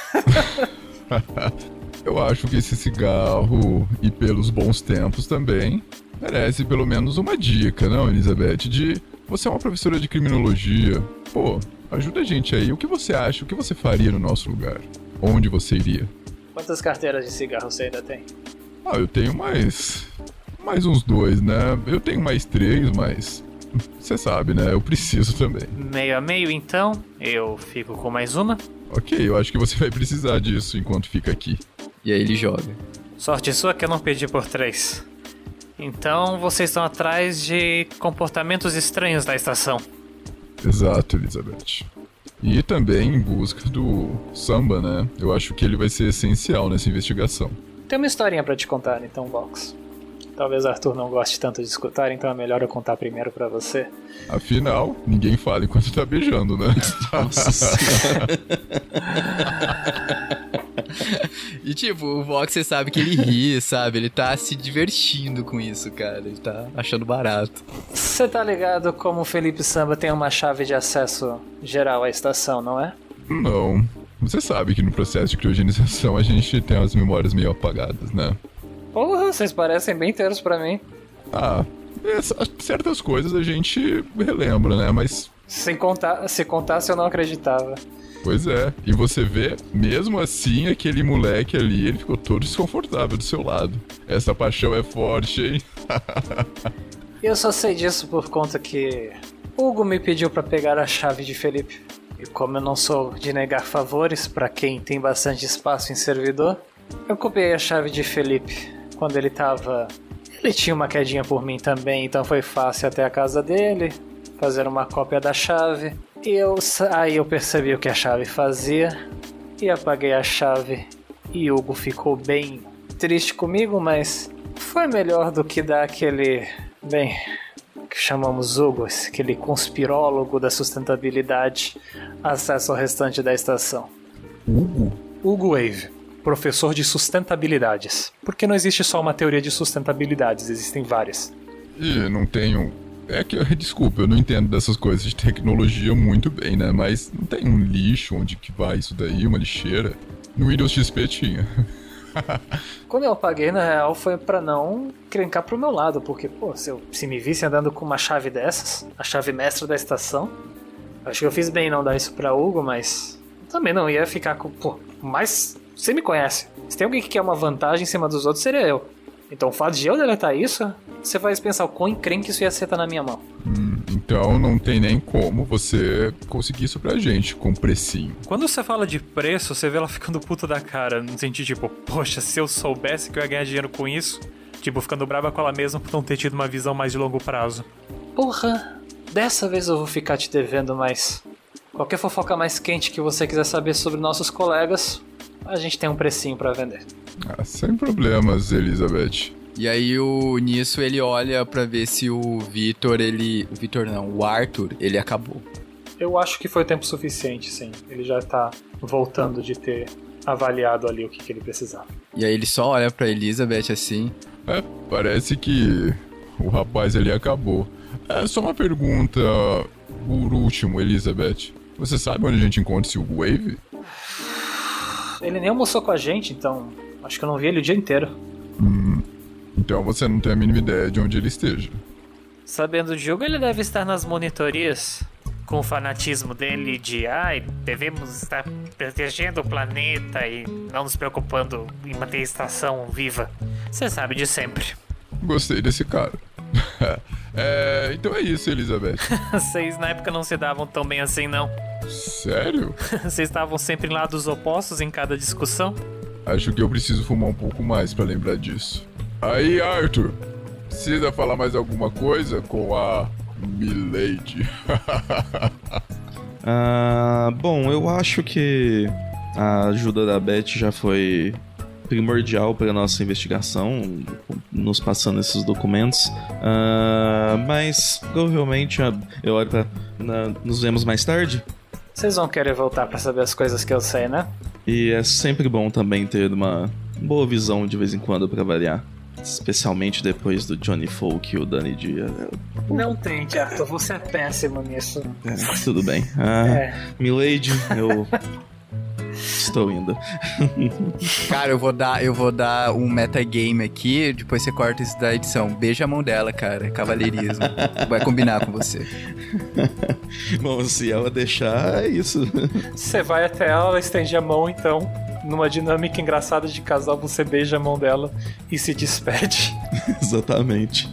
S10: Eu acho que esse cigarro, e pelos bons tempos também, merece pelo menos uma dica, não, Elizabeth? De você é uma professora de criminologia. Pô, ajuda a gente aí. O que você acha? O que você faria no nosso lugar? Onde você iria?
S3: Quantas carteiras de cigarro você ainda tem?
S10: Ah, eu tenho mais. Mais uns dois, né? Eu tenho mais três, mas. Você sabe, né? Eu preciso também.
S11: Meio a meio, então. Eu fico com mais uma.
S10: Ok, eu acho que você vai precisar disso enquanto fica aqui.
S6: E aí ele joga.
S11: Sorte sua que eu não pedi por três. Então vocês estão atrás de comportamentos estranhos da estação.
S10: Exato, Elizabeth. E também em busca do samba, né? Eu acho que ele vai ser essencial nessa investigação.
S3: Tem uma historinha para te contar, então, Vox. Talvez Arthur não goste tanto de escutar, então é melhor eu contar primeiro para você.
S10: Afinal, ninguém fala enquanto tá beijando, né? Nossa
S6: e tipo, o Vox você sabe que ele ri, sabe? Ele tá se divertindo com isso, cara. Ele tá achando barato.
S3: Você tá ligado como o Felipe Samba tem uma chave de acesso geral à estação, não é?
S10: Não. Você sabe que no processo de criogenização a gente tem as memórias meio apagadas, né?
S3: Porra, vocês parecem bem inteiros para mim.
S10: Ah, certas coisas a gente relembra, né? Mas.
S3: Se, contar, se contasse, eu não acreditava.
S10: Pois é. E você vê, mesmo assim, aquele moleque ali, ele ficou todo desconfortável do seu lado. Essa paixão é forte, hein?
S3: eu só sei disso por conta que Hugo me pediu para pegar a chave de Felipe. E como eu não sou de negar favores para quem tem bastante espaço em servidor, eu copiei a chave de Felipe quando ele tava. Ele tinha uma quedinha por mim também, então foi fácil até a casa dele, fazer uma cópia da chave. E eu, aí eu percebi o que a chave fazia e apaguei a chave. E Hugo ficou bem triste comigo, mas foi melhor do que dar aquele. Bem, que chamamos Hugo, aquele conspirólogo da sustentabilidade, acesso ao restante da estação.
S10: Hugo?
S3: Hugo Wave professor de sustentabilidades. Porque não existe só uma teoria de sustentabilidades, existem várias.
S10: E não tenho. É que, desculpa, eu não entendo dessas coisas de tecnologia muito bem, né? Mas não tem um lixo onde que vai isso daí, uma lixeira? No Windows XP tinha.
S3: Quando eu apaguei, na real, foi para não crencar pro meu lado, porque, pô, se, eu, se me visse andando com uma chave dessas, a chave mestra da estação, acho que eu fiz bem não dar isso pra Hugo, mas também não ia ficar com, pô, mais você me conhece. Se tem alguém que quer uma vantagem em cima dos outros, seria eu. Então o fato de eu deletar isso, você vai pensar o quão encrenque isso ia ser tá na minha mão.
S10: Hum, então não tem nem como você conseguir isso pra gente com precinho.
S11: Quando você fala de preço, você vê ela ficando puta da cara, no sentido tipo, poxa, se eu soubesse que eu ia ganhar dinheiro com isso, tipo, ficando brava com ela mesma por não ter tido uma visão mais de longo prazo.
S3: Porra, dessa vez eu vou ficar te devendo mais. Qualquer fofoca mais quente que você quiser saber sobre nossos colegas, a gente tem um precinho para vender.
S10: Ah, sem problemas, Elizabeth.
S6: E aí o nisso ele olha para ver se o Vitor, ele, o Vitor não, o Arthur, ele acabou.
S3: Eu acho que foi tempo suficiente, sim. Ele já tá voltando de ter avaliado ali o que, que ele precisava.
S6: E aí ele só olha para Elizabeth assim.
S10: É, parece que o rapaz ali acabou. É só uma pergunta por último, Elizabeth. Você sabe onde a gente encontra esse Wave?
S3: Ele nem almoçou com a gente, então acho que eu não vi ele o dia inteiro.
S10: Hum, então você não tem a mínima ideia de onde ele esteja.
S11: Sabendo de jogo, ele deve estar nas monitorias. Com o fanatismo dele de ai, devemos estar protegendo o planeta e não nos preocupando em manter a estação viva. Você sabe de sempre.
S10: Gostei desse cara. é, então é isso, Elizabeth.
S11: Vocês na época não se davam tão bem assim, não.
S10: Sério?
S11: Vocês estavam sempre em lados opostos em cada discussão?
S10: Acho que eu preciso fumar um pouco mais para lembrar disso. Aí, Arthur, precisa falar mais alguma coisa com a Milady?
S5: ah, bom, eu acho que a ajuda da Beth já foi primordial para nossa investigação, nos passando esses documentos. Uh, mas provavelmente eu olho para nos vemos mais tarde.
S3: Vocês vão querer voltar para saber as coisas que eu sei, né?
S5: E é sempre bom também ter uma boa visão de vez em quando para variar. Especialmente depois do Johnny Folk e o Danny Dia.
S3: Não tente, Arthur, você é péssimo nisso.
S5: É, tudo bem. Ah, é. Milady, eu Estou indo.
S6: Cara, eu vou dar, eu vou dar um metagame aqui, depois você corta isso da edição. Beija a mão dela, cara. Cavaleirismo. Vai combinar com você.
S5: Bom, se ela deixar, é isso.
S3: Você vai até ela, ela estende a mão, então. Numa dinâmica engraçada de casal, você beija a mão dela e se despede.
S5: Exatamente.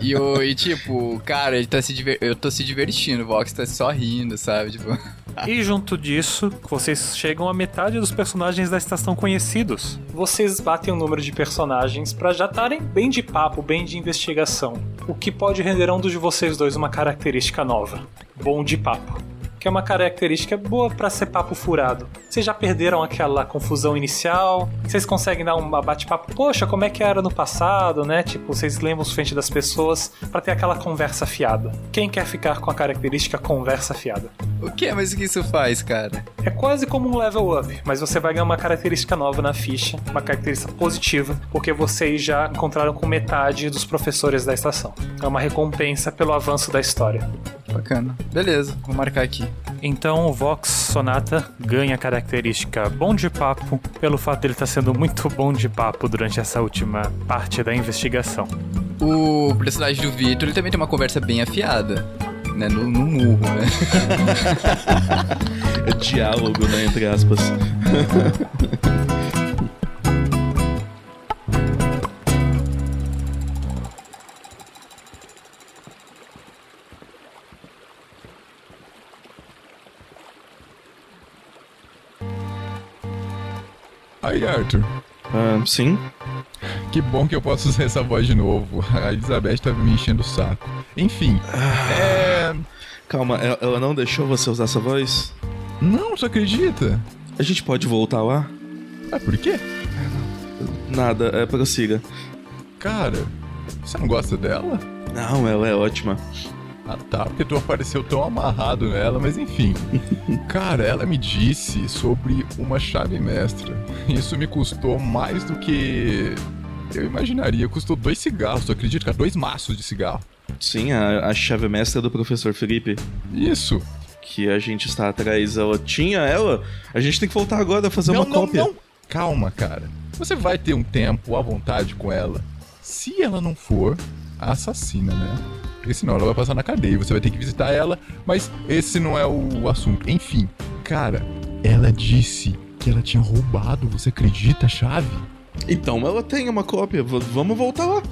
S6: e, o, e tipo, cara, ele tá se diver... eu tô se divertindo, o Vox tá só rindo, sabe? Tipo.
S11: E junto disso, vocês chegam a metade dos personagens da estação conhecidos.
S3: Vocês batem o número de personagens para já estarem bem de papo, bem de investigação. O que pode render a um dos de vocês dois uma característica nova. Bom de papo que é uma característica boa para ser papo furado. Vocês já perderam aquela confusão inicial? Vocês conseguem dar um bate-papo? Poxa, como é que era no passado, né? Tipo, vocês lembram os frente das pessoas para ter aquela conversa fiada. Quem quer ficar com a característica conversa fiada?
S6: O que? Mas o que isso faz, cara?
S3: É quase como um level up, mas você vai ganhar uma característica nova na ficha, uma característica positiva, porque vocês já encontraram com metade dos professores da estação. É uma recompensa pelo avanço da história.
S6: Bacana. Beleza, vou marcar aqui.
S11: Então o Vox Sonata ganha a característica bom de papo pelo fato de ele estar sendo muito bom de papo durante essa última parte da investigação.
S6: O personagem do Victor ele também tem uma conversa bem afiada. Né, no, no murro, né?
S5: é diálogo, né? Entre aspas.
S10: Aí, Arthur.
S5: Ah, sim?
S10: Que bom que eu posso usar essa voz de novo. A Elizabeth tá me enchendo o saco. Enfim,
S5: ah,
S10: é...
S5: Calma, ela não deixou você usar essa voz?
S10: Não, você acredita?
S5: A gente pode voltar lá?
S10: Ah, por quê?
S5: Nada, é, prossiga.
S10: Cara, você não gosta dela?
S5: Não, ela é ótima.
S10: Ah tá, porque tu apareceu tão amarrado nela, mas enfim. Cara, ela me disse sobre uma chave mestra. Isso me custou mais do que eu imaginaria. Custou dois cigarros, tu acredita? Cara? Dois maços de cigarro.
S5: Sim, a, a chave mestra do professor Felipe.
S10: Isso.
S5: Que a gente está atrás. Ela tinha ela. A gente tem que voltar agora a fazer
S10: não,
S5: uma
S10: não,
S5: cópia.
S10: Não. Calma, cara. Você vai ter um tempo à vontade com ela. Se ela não for a assassina, né? Porque senão ela vai passar na cadeia, você vai ter que visitar ela, mas esse não é o assunto. Enfim, cara, ela disse que ela tinha roubado, você acredita a chave?
S5: Então ela tem uma cópia, vamos voltar lá.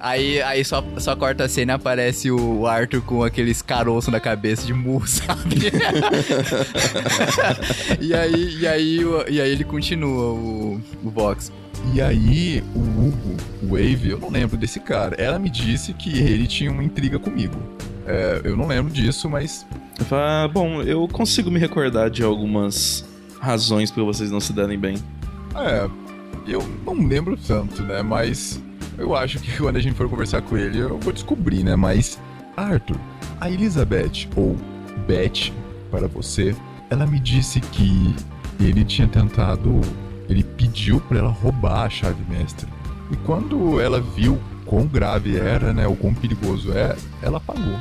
S6: Aí, aí só, só corta a cena e aparece o Arthur com aqueles caroços na cabeça de murro, sabe? e, aí, e, aí, e aí ele continua o, o Vox.
S10: E aí, o Hugo, o Wave, eu não lembro desse cara. Ela me disse que ele tinha uma intriga comigo. É, eu não lembro disso, mas.
S5: Ah, bom, eu consigo me recordar de algumas razões para vocês não se darem bem.
S10: É, eu não lembro tanto, né? Mas eu acho que quando a gente for conversar com ele, eu vou descobrir, né? Mas, Arthur, a Elizabeth, ou Beth, para você, ela me disse que ele tinha tentado ele pediu para ela roubar a chave mestra. E quando ela viu quão grave era, né, o quão perigoso é, ela pagou.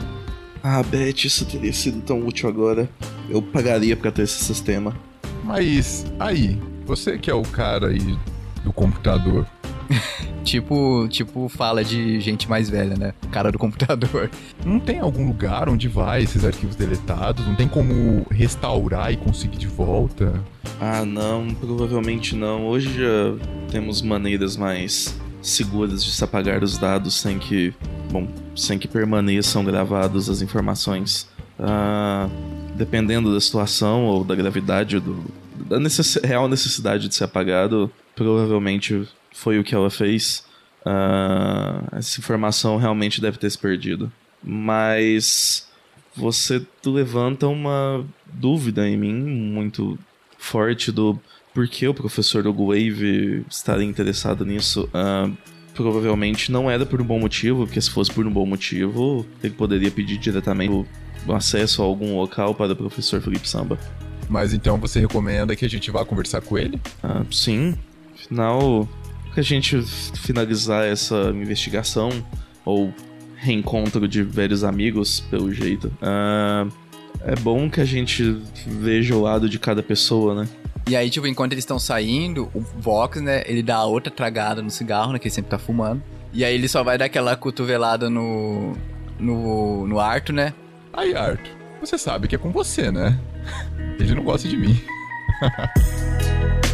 S5: Ah, Beth, isso teria sido tão útil agora. Eu pagaria para ter esse sistema.
S10: Mas aí, você que é o cara aí do computador,
S6: tipo, tipo fala de gente mais velha, né? Cara do computador.
S10: Não tem algum lugar onde vai esses arquivos deletados? Não tem como restaurar e conseguir de volta?
S5: Ah, não, provavelmente não. Hoje já temos maneiras mais seguras de se apagar os dados sem que, bom, sem que permaneçam gravados as informações. Ah, dependendo da situação ou da gravidade do, da necess real necessidade de ser apagado, provavelmente foi o que ela fez, uh, essa informação realmente deve ter se perdido. Mas você levanta uma dúvida em mim muito forte do porquê o professor Hugo Wave estaria interessado nisso. Uh, provavelmente não era por um bom motivo, porque se fosse por um bom motivo, ele poderia pedir diretamente o acesso a algum local para o professor Felipe Samba.
S10: Mas então você recomenda que a gente vá conversar com ele?
S5: Uh, sim. Afinal, que a gente finalizar essa investigação, ou reencontro de velhos amigos, pelo jeito, uh, é bom que a gente veja o lado de cada pessoa, né?
S6: E aí, tipo, enquanto eles estão saindo, o Vox, né, ele dá outra tragada no cigarro, né, que ele sempre tá fumando. E aí ele só vai dar aquela cotovelada no, no, no Arthur, né?
S10: Aí, Arthur, você sabe que é com você, né? Ele não gosta de mim.